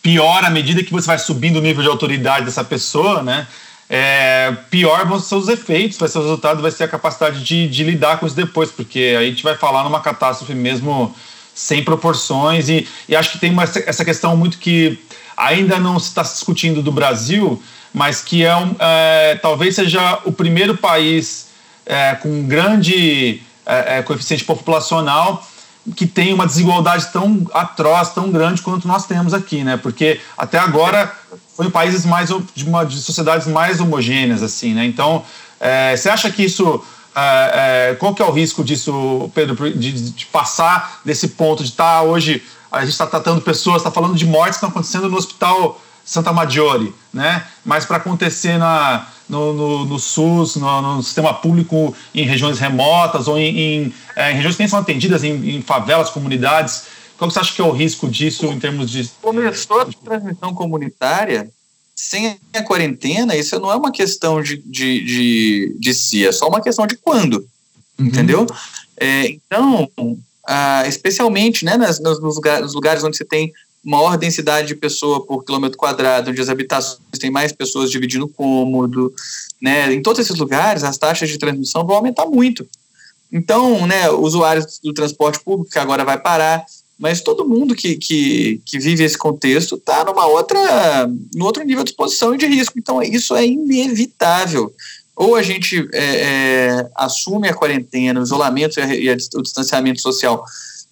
pior à medida que você vai subindo o nível de autoridade dessa pessoa, né? É, pior vão ser os efeitos, vai ser o resultado, vai ser a capacidade de, de lidar com isso depois, porque aí a gente vai falar numa catástrofe mesmo sem proporções e, e acho que tem uma, essa questão muito que ainda não se está discutindo do Brasil, mas que é, um, é talvez seja o primeiro país é, com grande é, é coeficiente populacional que tem uma desigualdade tão atroz, tão grande quanto nós temos aqui, né? Porque até agora foi países mais de, uma, de sociedades mais homogêneas, assim, né? Então, é, você acha que isso é, é, qual que é o risco disso, Pedro, de, de passar desse ponto de estar tá, hoje a gente está tratando pessoas, está falando de mortes que estão acontecendo no hospital Santa Maggiore, né? Mas para acontecer na no, no, no SUS, no, no, sistema público em regiões remotas ou em, em, é, em regiões que nem são atendidas, em, em, favelas, comunidades. Qual você acha que é o risco disso em termos de. Começou a transmissão comunitária sem a quarentena, isso não é uma questão de, de, de, de si, é só uma questão de quando. Uhum. Entendeu? É, então, ah, especialmente né, nas, nos, lugares, nos lugares onde você tem maior densidade de pessoa por quilômetro quadrado, onde as habitações têm mais pessoas dividindo cômodo, né? Em todos esses lugares, as taxas de transmissão vão aumentar muito. Então, né, usuários do transporte público que agora vai parar, mas todo mundo que, que, que vive esse contexto está numa outra, no outro nível de exposição e de risco. Então, isso é inevitável. Ou a gente é, é, assume a quarentena, o isolamento e, e o distanciamento social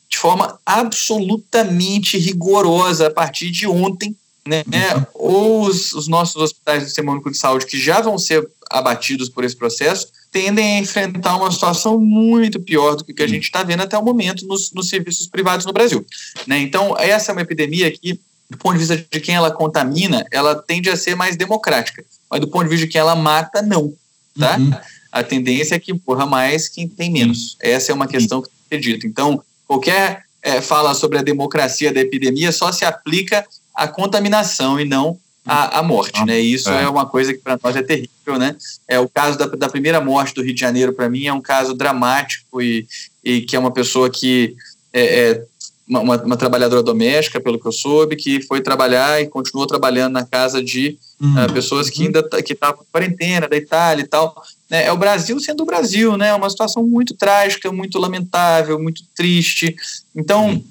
de forma absolutamente rigorosa a partir de ontem, né? Uhum. Ou os, os, nossos hospitais do Sistema Único de Saúde, que já vão ser abatidos por esse processo, tendem a enfrentar uma situação muito pior do que, que a gente está vendo até o momento nos, nos, serviços privados no Brasil. Né? Então, essa é uma epidemia que, do ponto de vista de quem ela contamina, ela tende a ser mais democrática. Mas do ponto de vista de quem ela mata, não. Tá? Uhum. A tendência é que empurra mais quem tem menos. Essa é uma questão que tem que ser dita. Então, Qualquer é, fala sobre a democracia da epidemia só se aplica à contaminação e não à, à morte, né? E isso é. é uma coisa que para nós é terrível, né? É o caso da, da primeira morte do Rio de Janeiro para mim é um caso dramático e, e que é uma pessoa que é, é uma, uma, trabalhadora doméstica, pelo que eu soube, que foi trabalhar e continuou trabalhando na casa de uhum. uh, pessoas que ainda que estavam em quarentena da Itália e tal. né, é o Brasil sendo o Brasil, né? É uma situação muito trágica, muito lamentável, muito triste. Então,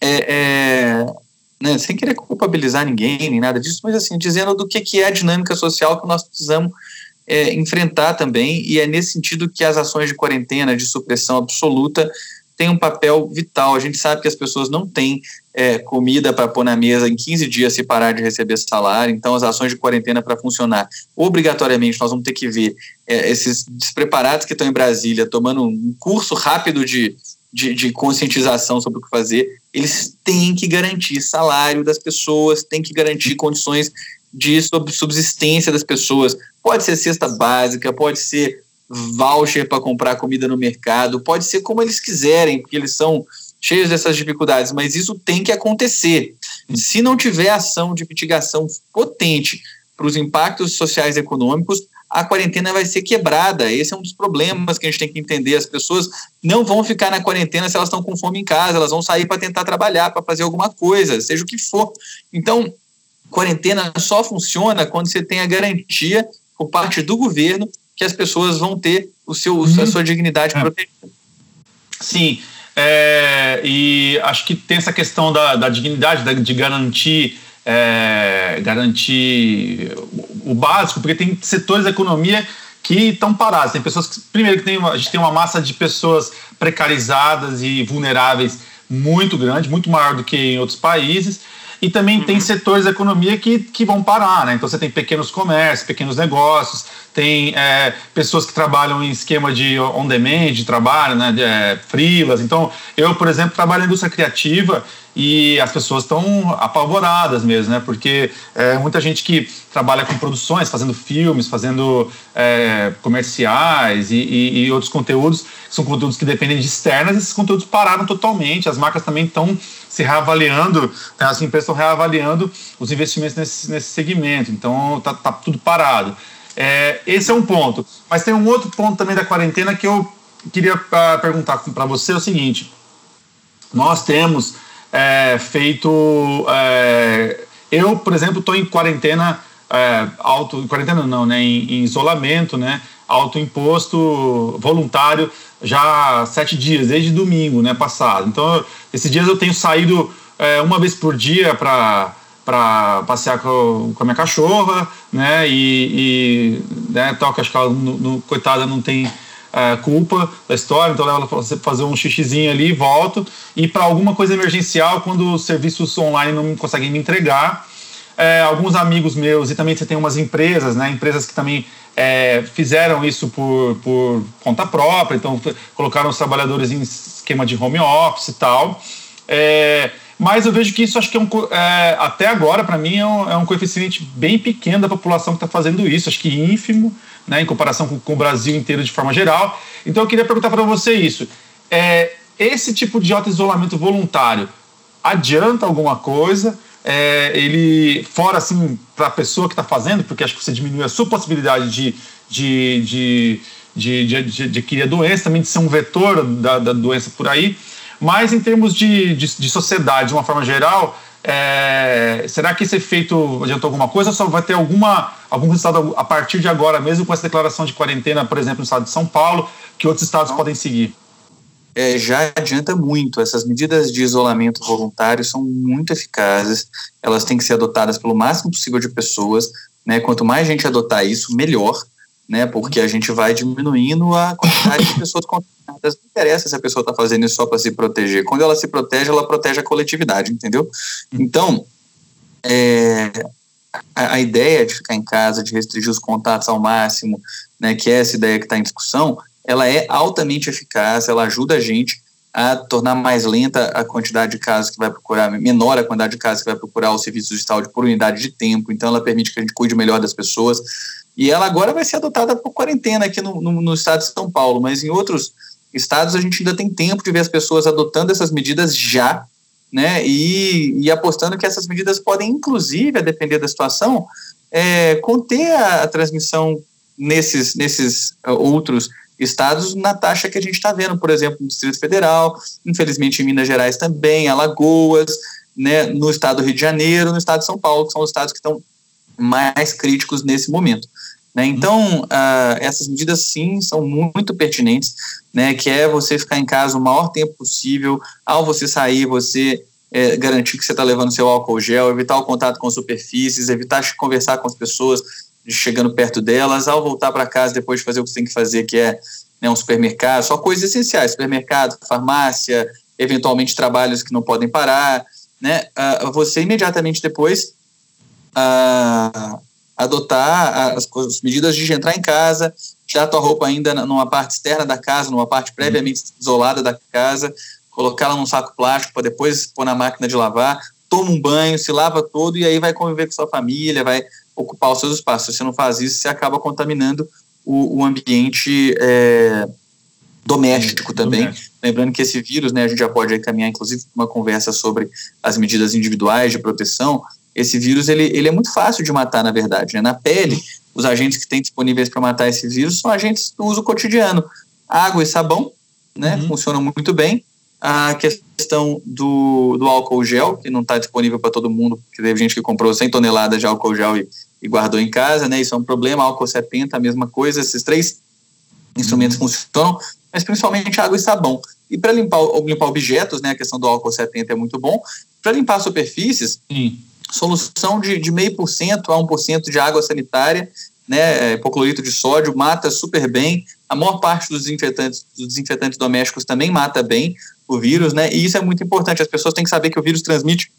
é, é, né, sem querer culpabilizar ninguém nem nada disso, mas assim dizendo do que, que é a dinâmica social que nós precisamos é, enfrentar também, e é nesse sentido que as ações de quarentena, de supressão absoluta, têm um papel vital. A gente sabe que as pessoas não têm é, comida para pôr na mesa em 15 dias se parar de receber salário, então as ações de quarentena para funcionar, obrigatoriamente nós vamos ter que ver é, esses despreparados que estão em Brasília tomando um curso rápido de, de, de, conscientização sobre o que fazer, eles têm que garantir salário das pessoas, têm que garantir condições de subsistência das pessoas. Pode ser cesta básica, pode ser voucher para comprar comida no mercado, pode ser como eles quiserem, porque eles são cheios dessas dificuldades, mas isso tem que acontecer. Se não tiver ação de mitigação potente para os impactos sociais e econômicos, a quarentena vai ser quebrada. Esse é um dos problemas que a gente tem que entender. As pessoas não vão ficar na quarentena se elas estão com fome em casa, elas vão sair para tentar trabalhar, para fazer alguma coisa, seja o que for. Então, quarentena só funciona quando você tem a garantia por parte do governo que as pessoas vão ter o seu, uhum. a sua dignidade é. protegida. Sim, é, e acho que tem essa questão da, da dignidade, da, de garantir, é, garantir o, básico, porque tem setores da economia que estão parados. Tem pessoas que, primeiro, que tem, a gente tem uma massa de pessoas precarizadas e vulneráveis muito grande, muito maior do que em outros países. E também uhum. tem setores da economia que, que vão parar, né? Então você tem pequenos comércios, pequenos negócios, tem é, pessoas que trabalham em esquema de on-demand, de trabalho, né? De, é, freelas. Então, eu, por exemplo, trabalho na indústria criativa e as pessoas estão apavoradas mesmo, né? Porque é, muita gente que trabalha com produções, fazendo filmes, fazendo é, comerciais e, e, e, outros conteúdos, são conteúdos que dependem de externas, esses conteúdos pararam totalmente. As marcas também estão se reavaliando, né? as empresas estão reavaliando os investimentos nesse, nesse segmento. Então, tá, tá tudo parado. É, esse é um ponto. Mas tem um outro ponto também da quarentena que eu queria uh, perguntar para você: é o seguinte. Nós temos é, feito. É, eu, por exemplo, estou em quarentena, é, auto, quarentena não, né, em, em isolamento, né, autoimposto voluntário já sete dias, desde domingo, né, passado. Então, esses dias eu tenho saído é, uma vez por dia para para passear com, com, a minha cachorra, né, e, e né, toca, acho que ela, no, no, coitada, não tem é, culpa da história, então leva ela fazer um xixizinho ali, volto. E para alguma coisa emergencial, quando os serviços online não conseguem me entregar, é, alguns amigos meus, e também você tem umas empresas, né, empresas que também é, fizeram isso por, por conta própria, então colocaram os trabalhadores em esquema de home office e tal. É, mas eu vejo que isso acho que é um, é, até agora, para mim, é um, é um, coeficiente bem pequeno da população que está fazendo isso, acho que ínfimo, né, em comparação com, com, o Brasil inteiro de forma geral. Então eu queria perguntar para você isso. É, esse tipo de auto-isolamento voluntário adianta alguma coisa? É, ele, fora assim, para a pessoa que está fazendo, porque acho que você diminui a sua possibilidade de, de, de, de, de, de, de adquirir a doença, também de ser um vetor da, da doença por aí. Mas em termos de, de, de sociedade, de uma forma geral, é, será que esse efeito adiantou alguma coisa ou só vai ter alguma, algum resultado a partir de agora, mesmo com essa declaração de quarentena, por exemplo, no estado de São Paulo, que outros estados podem seguir? É, já adianta muito. Essas medidas de isolamento voluntário são muito eficazes. Elas têm que ser adotadas pelo máximo possível de pessoas. Né? Quanto mais gente adotar isso, melhor né? Porque a gente vai diminuindo a quantidade de pessoas contaminadas. Não interessa se a pessoa está fazendo isso só para se proteger. Quando ela se protege, ela protege a coletividade, entendeu? Então, é, a, a, ideia de ficar em casa, de restringir os contatos ao máximo, né? Que é essa ideia que está em discussão, ela é altamente eficaz, ela ajuda a gente a tornar mais lenta a quantidade de casos que vai procurar, menor a quantidade de casos que vai procurar os serviços de saúde por unidade de tempo, então ela permite que a gente cuide melhor das pessoas. E ela agora vai ser adotada por quarentena aqui no, no, no estado de São Paulo, mas em outros estados a gente ainda tem tempo de ver as pessoas adotando essas medidas já, né? E, e apostando que essas medidas podem, inclusive, a depender da situação, é, conter a, a transmissão nesses, nesses uh, outros estados na taxa que a gente está vendo, por exemplo, no Distrito Federal, infelizmente em Minas Gerais também, Alagoas, né, no estado do Rio de Janeiro, no estado de São Paulo, que são os estados que estão mais críticos nesse momento. Né? Então, uh, essas medidas, sim, são muito pertinentes, né? que é você ficar em casa o maior tempo possível, ao você sair, você é, garantir que você está levando seu álcool gel, evitar o contato com superfícies, evitar conversar com as pessoas chegando perto delas, ao voltar para casa depois de fazer o que tem que fazer, que é né, um supermercado, só coisas essenciais, supermercado, farmácia, eventualmente trabalhos que não podem parar, né, uh, você imediatamente depois uh, adotar as, as, medidas de entrar em casa, tirar tua roupa ainda numa parte externa da casa, numa parte previamente isolada da casa, colocá-la num saco plástico para depois pôr na máquina de lavar, toma um banho, se lava todo e aí vai conviver com sua família, vai ocupar os seus espaços. Se você não faz isso, você acaba contaminando o, o ambiente é, doméstico também. Doméstico. Lembrando que esse vírus, né, a gente já pode caminhar, inclusive, uma conversa sobre as medidas individuais de proteção. Esse vírus ele, ele é muito fácil de matar, na verdade. Né? Na pele, os agentes que tem disponíveis para matar esse vírus são agentes do uso cotidiano. Água e sabão, né, uhum. funcionam muito bem. A questão do, do álcool gel, que não está disponível para todo mundo, porque teve gente que comprou 100 toneladas de álcool gel e, e guardou em casa, né? Isso é um problema. Álcool 70, a mesma coisa. Esses três instrumentos uhum. funcionam, mas principalmente água e sabão. E para limpar, limpar objetos, né? A questão do álcool 70 é muito bom. Para limpar superfícies, Sim. solução de, de meio por cento a 1% de água sanitária, né? Hipoclorito de sódio mata super bem. A maior parte dos desinfetantes, dos desinfetantes domésticos também mata bem o vírus, né? E isso é muito importante. As pessoas têm que saber que o vírus transmite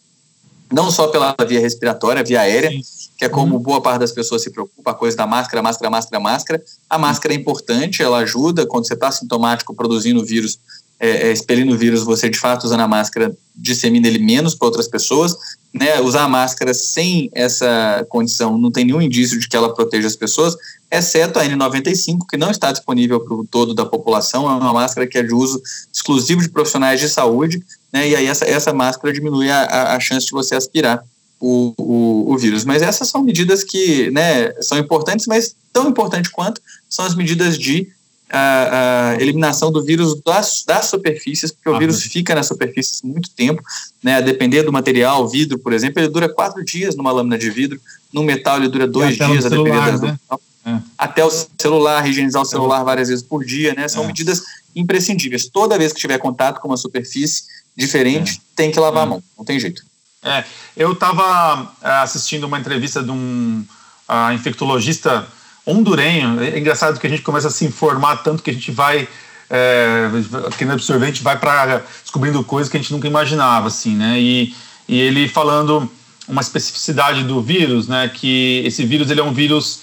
não só pela via respiratória, via aérea, Sim. que é como uhum. boa parte das pessoas se preocupa, a coisa da máscara, máscara, máscara, máscara. A máscara é importante, ela ajuda quando você está sintomático produzindo vírus, é, é, expelindo o vírus, você de fato usando a máscara dissemina ele menos para outras pessoas. Né? Usar a máscara sem essa condição não tem nenhum indício de que ela proteja as pessoas, exceto a N95, que não está disponível para o todo da população, é uma máscara que é de uso exclusivo de profissionais de saúde, né? e aí essa, essa máscara diminui a, a chance de você aspirar o, o, o, vírus. Mas essas são medidas que né, são importantes, mas tão importante quanto são as medidas de a, a eliminação do vírus das, das superfícies, porque o ah, vírus fica nas superfícies muito tempo, né? A depender do material, vidro, por exemplo, ele dura quatro dias numa lâmina de vidro, no metal ele dura dois dias, a depender do né? É. Até o celular, higienizar o celular várias vezes por dia, né? São é. medidas imprescindíveis. Toda vez que tiver contato com uma superfície diferente, é. tem que lavar a é. mão, não tem jeito. É, eu estava é, assistindo uma entrevista de um uh, infectologista hondurenho. É engraçado que a gente começa a se informar tanto que a gente vai é, aqui no absorvente vai para descobrindo coisas que a gente nunca imaginava, assim, né? E, e ele falando uma especificidade do vírus, né? Que esse vírus ele é um vírus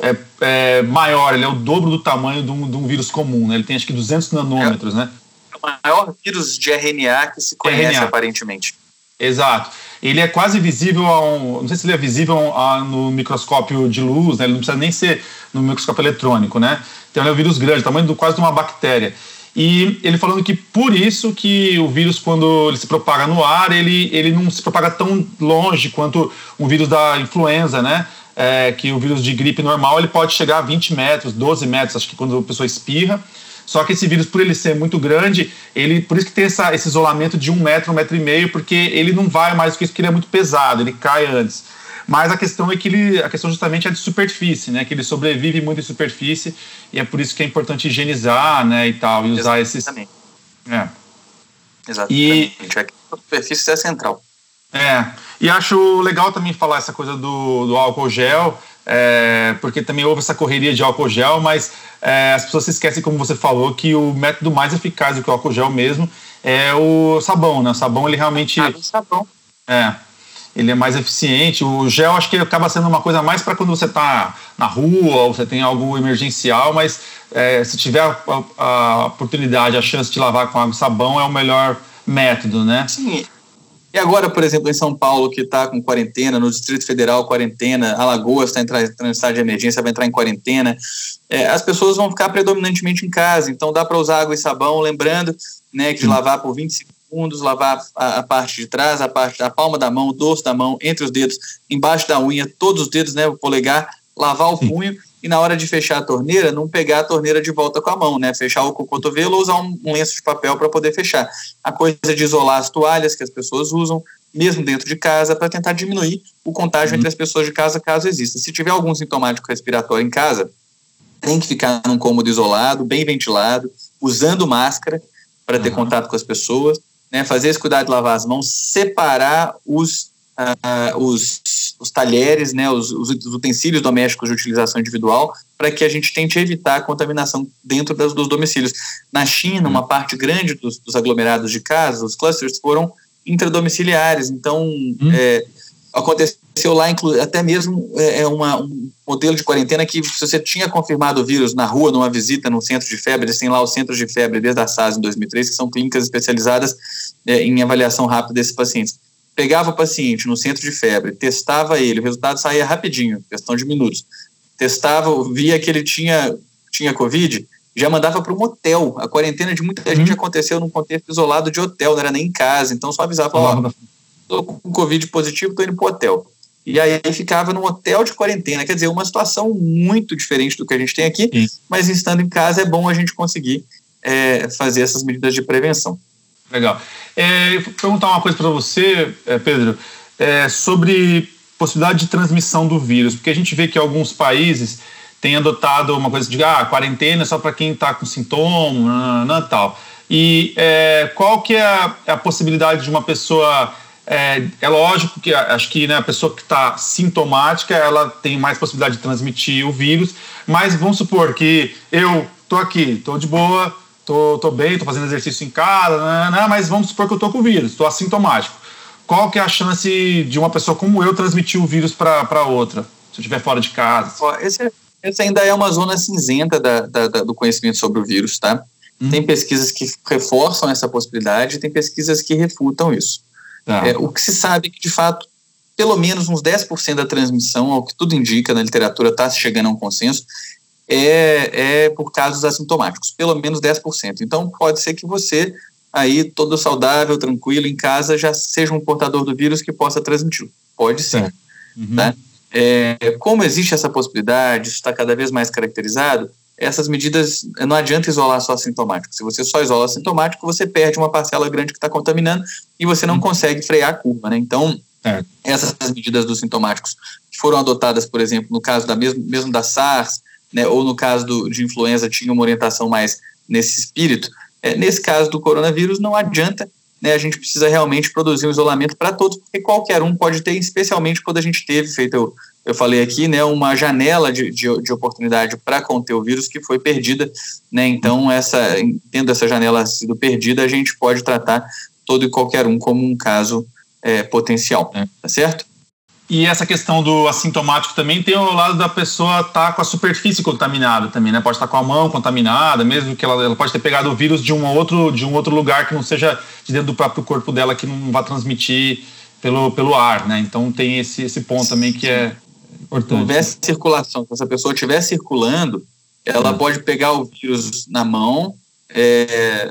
é, é maior, ele é o dobro do tamanho de um, de um vírus comum, né? Ele tem acho que 200 nanômetros, né? É o maior vírus de RNA que se conhece RNA. aparentemente. Exato. Ele é quase visível a um, não sei se ele é visível a, no microscópio de luz, né? Ele não precisa nem ser no microscópio eletrônico, né? Então ele é um vírus grande, tamanho do, quase de uma bactéria. E ele falando que por isso que o vírus, quando ele se propaga no ar, ele, ele não se propaga tão longe quanto um vírus da influenza, né? É, que o vírus de gripe normal ele pode chegar a 20 metros, 12 metros, acho que quando a pessoa espirra. Só que esse vírus, por ele ser muito grande, ele por isso que tem essa, esse isolamento de um metro, um metro e meio, porque ele não vai mais do que isso, porque ele é muito pesado, ele cai antes. Mas a questão é que ele, a questão justamente é de superfície, né? Que ele sobrevive muito em superfície e é por isso que é importante higienizar, né? E tal, e usar Exatamente. esses. É. Exatamente. E a superfície é central. É. E acho legal também falar essa coisa do, do álcool gel, é, porque também houve essa correria de álcool gel, mas é, as pessoas se esquecem, como você falou, que o método mais eficaz do que o álcool gel mesmo é o sabão, né? O sabão ele realmente. Ah, o sabão. É. Ele é mais eficiente. O gel acho que acaba sendo uma coisa mais para quando você está na rua ou você tem algo emergencial, mas é, se tiver a, a, a, oportunidade, a chance de lavar com água e sabão é o melhor método, né? Sim. E agora, por exemplo, em São Paulo, que está com quarentena, no Distrito Federal, quarentena, Alagoas está entrando em estado de emergência, vai entrar em quarentena, é, as pessoas vão ficar predominantemente em casa, então dá para usar água e sabão, lembrando né, que de lavar por 20 segundos, lavar a, a, parte de trás, a parte da palma da mão, o dorso da mão, entre os dedos, embaixo da unha, todos os dedos, né, o polegar, lavar o punho e na hora de fechar a torneira, não pegar a torneira de volta com a mão, né? Fechar o cotovelo ou usar um, um lenço de papel para poder fechar. A coisa de isolar as toalhas que as pessoas usam, mesmo dentro de casa, para tentar diminuir o contágio uhum. entre as pessoas de casa, caso exista. Se tiver algum sintomático respiratório em casa, tem que ficar num cômodo isolado, bem ventilado, usando máscara para ter uhum. contato com as pessoas, né, fazer esse cuidado de lavar as mãos, separar os, uh, os, os, talheres, né, os, os, utensílios domésticos de utilização individual, para que a gente tente evitar a contaminação dentro das, dos domicílios. Na China, uma parte grande dos, dos aglomerados de casas, os clusters, foram intradomiciliares, então hum. é, aconteceu lá, até mesmo é, é, uma, um modelo de quarentena que se você tinha confirmado o vírus na rua, numa visita no centro de febre, eles têm lá os centros de febre desde a SAS em 2003, que são clínicas especializadas é, em avaliação rápida desses pacientes. Pegava o paciente no centro de febre, testava ele, o resultado saía rapidinho, questão de minutos. Testava, via que ele tinha, tinha Covid, já mandava para um hotel. A quarentena de muita uhum. gente aconteceu num contexto isolado de hotel, não era nem em casa, então só avisava, ó, tô com Covid positivo, tô indo pro hotel. E aí ficava num hotel de quarentena, quer dizer, uma situação muito diferente do que a gente tem aqui, Sim. mas estando em casa é bom a gente conseguir é, fazer essas medidas de prevenção. Legal. É, vou perguntar uma coisa para você, é, Pedro, é, sobre possibilidade de transmissão do vírus, porque a gente vê que alguns países têm adotado uma coisa de ah, quarentena só para quem está com sintoma, não, tal. E é, qual que é a, a possibilidade de uma pessoa é, é lógico que acho que né, a pessoa que está sintomática ela tem mais possibilidade de transmitir o vírus, mas vamos supor que eu tô aqui, tô de boa, tô, tô bem, tô fazendo exercício em casa, né, né, mas vamos supor que eu tô com o vírus, tô assintomático. Qual que é a chance de uma pessoa como eu transmitir o vírus para outra, se eu estiver fora de casa? Esse, esse ainda é uma zona cinzenta da, da, da, do conhecimento sobre o vírus, tá? Hum. Tem pesquisas que reforçam essa possibilidade, tem pesquisas que refutam isso. Tá. É, o que se sabe é que, de fato, pelo menos uns 10% da transmissão, ao que tudo indica na literatura, está chegando a um consenso, é, é por casos assintomáticos, pelo menos 10%. Então, pode ser que você, aí, todo saudável, tranquilo, em casa, já seja um portador do vírus que possa transmitir. Pode ser. Uhum. Tá? É, como existe essa possibilidade, isso está cada vez mais caracterizado, essas medidas, não adianta isolar só assintomático. Se você só isola assintomático, você perde uma parcela grande que está contaminando e você não uhum. consegue frear a curva, né? Então, é. essas medidas dos sintomáticos que foram adotadas, por exemplo, no caso da mesmo, mesmo da SARS, né, ou no caso do, de influenza, tinha uma orientação mais nesse espírito. É, nesse caso do coronavírus, não adianta, né, a gente precisa realmente produzir um isolamento para todos, porque qualquer um pode ter, especialmente quando a gente teve feito eu falei aqui, né, uma janela de, de, de oportunidade para conter o vírus que foi perdida, né, então essa, tendo essa janela sido perdida, a gente pode tratar todo e qualquer um como um caso é, potencial, é. tá certo? E essa questão do assintomático também tem o lado da pessoa estar tá com a superfície contaminada também, né? Pode estar tá com a mão contaminada, mesmo que ela, ela, pode ter pegado o vírus de um outro de um outro lugar que não seja de dentro do próprio corpo dela que não vá transmitir pelo, pelo ar, né? Então tem esse, esse ponto também que é Importante. Se houver circulação, se essa pessoa estiver circulando, ela hum. pode pegar o vírus na mão, é,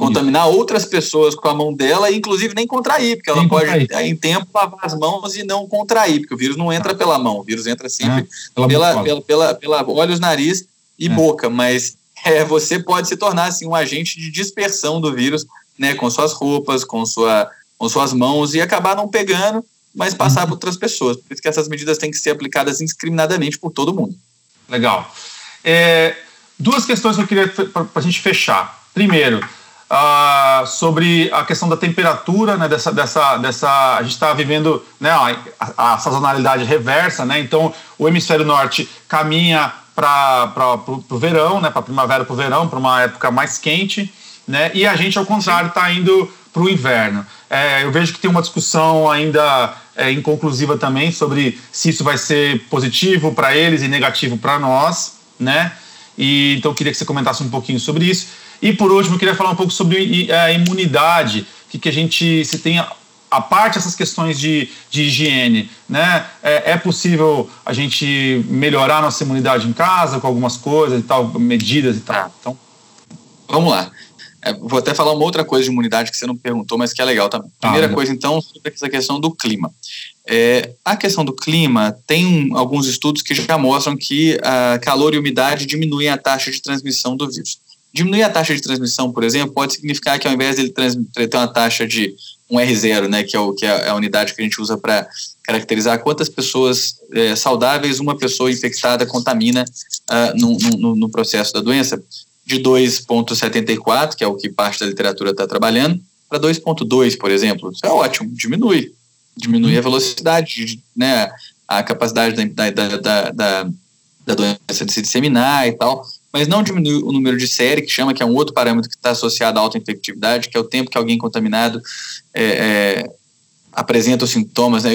contaminar Isso. outras pessoas com a mão dela e inclusive nem contrair, porque ela nem pode contrair. em tempo lavar as mãos e não contrair, porque o vírus não entra pela mão, o vírus entra sempre é, pela, pela, pela, pela, olhos, nariz e é. boca, mas é, você pode se tornar assim, um agente de dispersão do vírus, né, com suas roupas, com, sua, com suas mãos e acabar não pegando mas passar uhum. para outras pessoas. Por isso que essas medidas têm que ser aplicadas indiscriminadamente por todo mundo. Legal. É, duas questões que eu queria para a gente fechar. Primeiro, uh, sobre a questão da temperatura, né, dessa, dessa, dessa, a gente está vivendo né, a, a, sazonalidade reversa, né, então o hemisfério norte caminha para o verão, né, para primavera para o verão, para uma época mais quente, né, e a gente, ao contrário, está indo para o inverno. É, eu vejo que tem uma discussão ainda é, inconclusiva também sobre se isso vai ser positivo para eles e negativo para nós, né? E, então eu queria que você comentasse um pouquinho sobre isso. E por último, eu queria falar um pouco sobre a imunidade, que, que a gente se tem a parte essas questões de, de higiene, né? É, é, possível a gente melhorar a nossa imunidade em casa com algumas coisas e tal, medidas e tal. Então, vamos lá. É, vou até falar uma outra coisa de imunidade que você não perguntou, mas que é legal. Ah, Primeira ah, coisa, então, sobre essa questão do clima. É, a questão do clima, tem um, alguns estudos que já mostram que a calor e umidade diminuem a taxa de transmissão do vírus. Diminuir a taxa de transmissão, por exemplo, pode significar que ao invés dele ter uma taxa de um R0, né, que é, o, que é a unidade que a gente usa para caracterizar quantas pessoas é, saudáveis uma pessoa infectada contamina uh, no, no, no, processo da doença, de 2,74, que é o que parte da literatura está trabalhando, para 2,2, por exemplo. Isso é ótimo, diminui. Diminui a velocidade, né, a capacidade da, da, da, da, da doença de se disseminar e tal mas não diminui o número de série, que chama, que é um outro parâmetro que está associado à infectividade, que é o tempo que alguém contaminado é, é, apresenta os sintomas, né,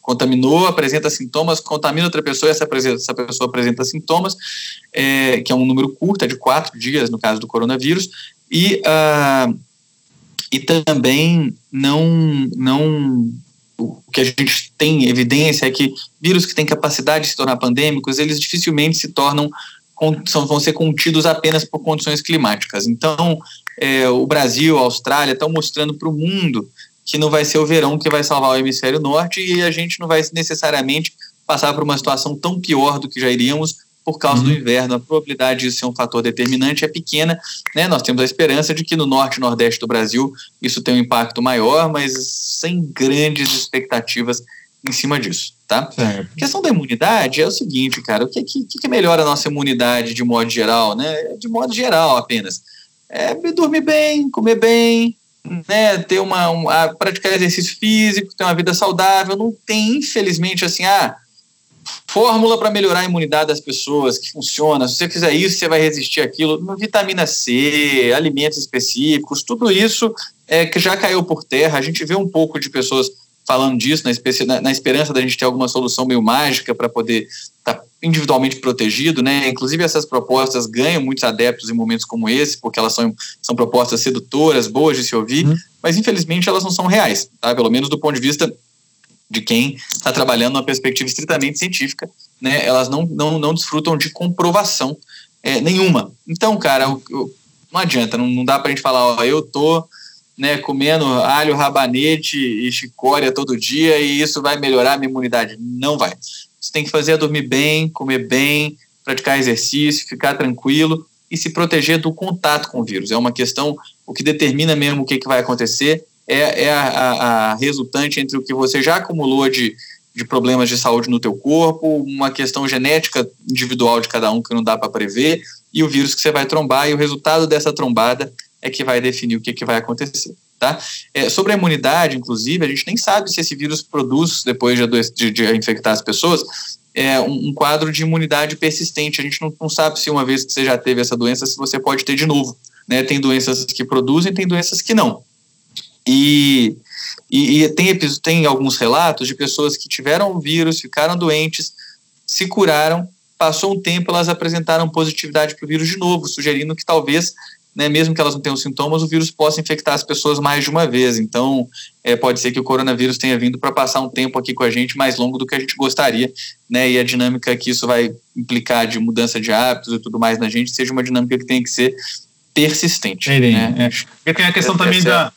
contaminou, apresenta sintomas, contamina outra pessoa, essa, essa pessoa apresenta sintomas, é, que é um número curto, é de quatro dias no caso do coronavírus, e, uh, e também não, não o que a gente tem evidência é que vírus que têm capacidade de se tornar pandêmicos, eles dificilmente se tornam vão ser contidos apenas por condições climáticas. Então, é, o Brasil, a Austrália estão mostrando para o mundo que não vai ser o verão que vai salvar o hemisfério norte e a gente não vai necessariamente passar por uma situação tão pior do que já iríamos por causa uhum. do inverno. A probabilidade de ser um fator determinante é pequena. Né? Nós temos a esperança de que no norte e nordeste do Brasil isso tenha um impacto maior, mas sem grandes expectativas em cima disso, tá? Certo. A questão da imunidade é o seguinte, cara, o que, que, que melhora a nossa imunidade de modo geral, né? De modo geral apenas. É dormir bem, comer bem, né? Ter uma, um, praticar exercício físico, ter uma vida saudável. Não tem, infelizmente, assim, ah, fórmula para melhorar a imunidade das pessoas que funciona. Se você fizer isso, você vai resistir aquilo. Vitamina C, alimentos específicos, tudo isso é que já caiu por terra. A gente vê um pouco de pessoas falando disso, na, na, esperança da gente ter alguma solução meio mágica para poder estar tá individualmente protegido, né? Inclusive essas propostas ganham muitos adeptos em momentos como esse, porque elas são, são propostas sedutoras, boas de se ouvir, uhum. mas infelizmente elas não são reais, tá? Pelo menos do ponto de vista de quem está trabalhando numa perspectiva estritamente científica, né? Elas não, não, não desfrutam de comprovação é, nenhuma. Então, cara, eu, eu, não adianta, não, não dá para a gente falar, ó, eu tô né, comendo alho, rabanete e chicória todo dia e isso vai melhorar a minha imunidade. Não vai. Você tem que fazer é dormir bem, comer bem, praticar exercício, ficar tranquilo e se proteger do contato com o vírus. É uma questão, o que determina mesmo o que, que vai acontecer é, é a, a, a resultante entre o que você já acumulou de, de problemas de saúde no teu corpo, uma questão genética individual de cada um que não dá para prever, e o vírus que você vai trombar, e o resultado dessa trombada é que vai definir o que, que vai acontecer. Tá? É, sobre a imunidade, inclusive, a gente nem sabe se esse vírus produz, depois de, de, de infectar as pessoas, é, um, um, quadro de imunidade persistente. A gente não, não, sabe se uma vez que você já teve essa doença, se você pode ter de novo. Né? Tem doenças que produzem, tem doenças que não. E, e, e tem, tem alguns relatos de pessoas que tiveram o vírus, ficaram doentes, se curaram, passou um tempo, elas apresentaram positividade para o vírus de novo, sugerindo que talvez né, mesmo que elas não tenham sintomas, o vírus possa infectar as pessoas mais de uma vez. Então, é, pode ser que o coronavírus tenha vindo para passar um tempo aqui com a gente mais longo do que a gente gostaria, né, e a dinâmica que isso vai implicar de mudança de hábitos e tudo mais na gente seja uma dinâmica que tem que ser persistente. É, né? é. Porque tem a questão também da,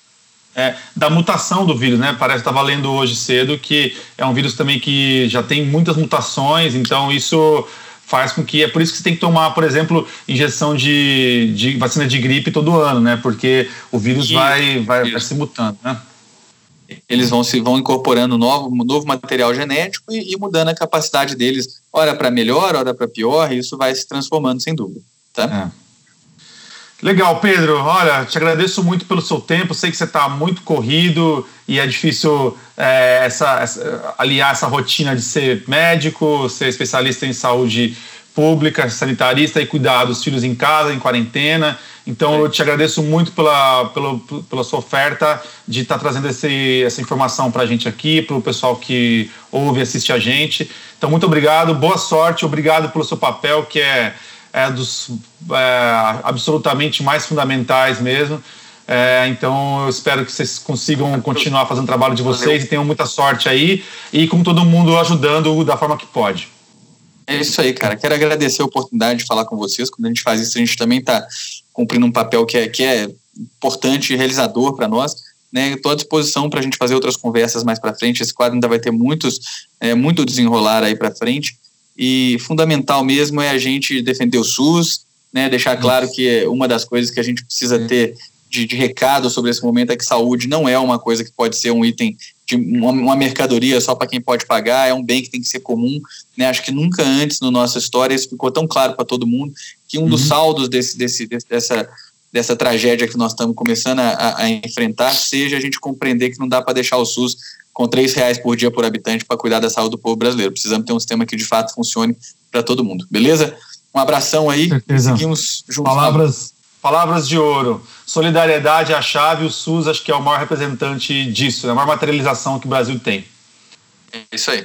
é, da mutação do vírus, né? Parece que estava lendo hoje cedo que é um vírus também que já tem muitas mutações, então isso faz com que. É por isso que você tem que tomar, por exemplo, injeção de, de vacina de gripe todo ano, né? Porque o vírus vai, vai, vai, se mutando, né? Eles vão se vão incorporando novo, novo material genético e, e mudando a capacidade deles, ora para melhor, ora para pior, e isso vai se transformando sem dúvida. Tá? É. Legal, Pedro. Olha, te agradeço muito pelo seu tempo. Sei que você está muito corrido e é difícil é, essa, essa, aliar essa rotina de ser médico, ser especialista em saúde pública, sanitarista e cuidar dos filhos em casa, em quarentena. Então, eu te agradeço muito pela, pela, pela sua oferta de estar tá trazendo esse, essa informação para a gente aqui, para o pessoal que ouve e assiste a gente. Então, muito obrigado, boa sorte, obrigado pelo seu papel, que é é dos é, absolutamente mais fundamentais mesmo. É, então eu espero que vocês consigam continuar fazendo o trabalho de vocês e tenham muita sorte aí e com todo mundo ajudando da forma que pode. É isso aí, cara. Quero agradecer a oportunidade de falar com vocês. Quando a gente faz isso, a gente também está cumprindo um papel que é, que é importante e realizador para nós. Né? Estou à disposição para a gente fazer outras conversas mais para frente. Esse quadro ainda vai ter muitos, é, muito desenrolar aí para frente. E fundamental mesmo é a gente defender o SUS, né, deixar claro que uma das coisas que a gente precisa ter de, de recado sobre esse momento é que saúde não é uma coisa que pode ser um item de uma, uma mercadoria só para quem pode pagar, é um bem que tem que ser comum. Né? Acho que nunca antes na nossa história isso ficou tão claro para todo mundo que um uhum. dos saldos desse, desse, dessa, dessa tragédia que nós estamos começando a, a, enfrentar seja a gente compreender que não dá para deixar o SUS com três reais por dia por habitante para cuidar da saúde do povo brasileiro. Precisamos ter um sistema que de fato funcione para todo mundo. Beleza? Um abração aí. Seguimos juntos. Palavras, palavras de ouro. Solidariedade é a chave, o SUS acho que é o maior representante disso, é a maior materialização que o Brasil tem. É isso aí.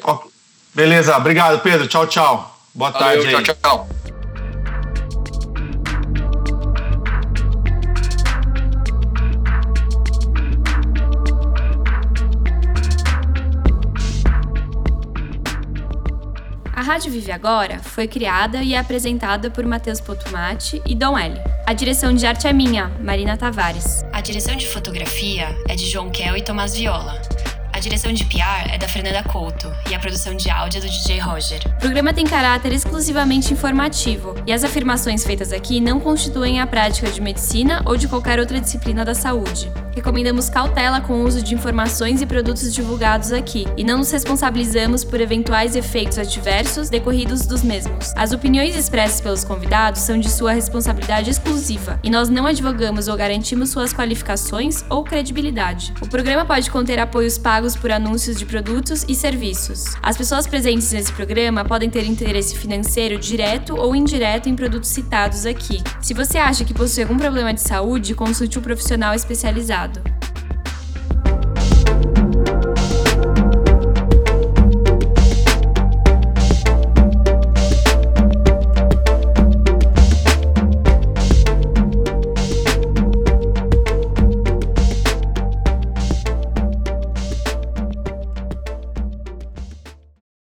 Beleza, obrigado, Pedro. Tchau, tchau. Boa Valeu, tarde aí. Tchau, tchau. Rádio Vive Agora foi criada e é apresentada por Matheus Potumati e Dom L. A direção de arte é minha, Marina Tavares. A direção de fotografia é de João Kel e Tomás Viola. A direção de PR é da Fernanda Couto e a produção de áudio é do DJ Roger. O programa tem caráter exclusivamente informativo e as afirmações feitas aqui não constituem a prática de medicina ou de qualquer outra disciplina da saúde. Recomendamos cautela com o uso de informações e produtos divulgados aqui e não nos responsabilizamos por eventuais efeitos adversos decorridos dos mesmos. As opiniões expressas pelos convidados são de sua responsabilidade exclusiva e nós não advogamos ou garantimos suas qualificações ou credibilidade. O programa pode conter apoios pagos pagos por anúncios de produtos e serviços. As pessoas presentes nesse programa podem ter interesse financeiro direto ou indireto em produtos citados aqui. Se você acha que possui algum problema de saúde, consulte um profissional especializado.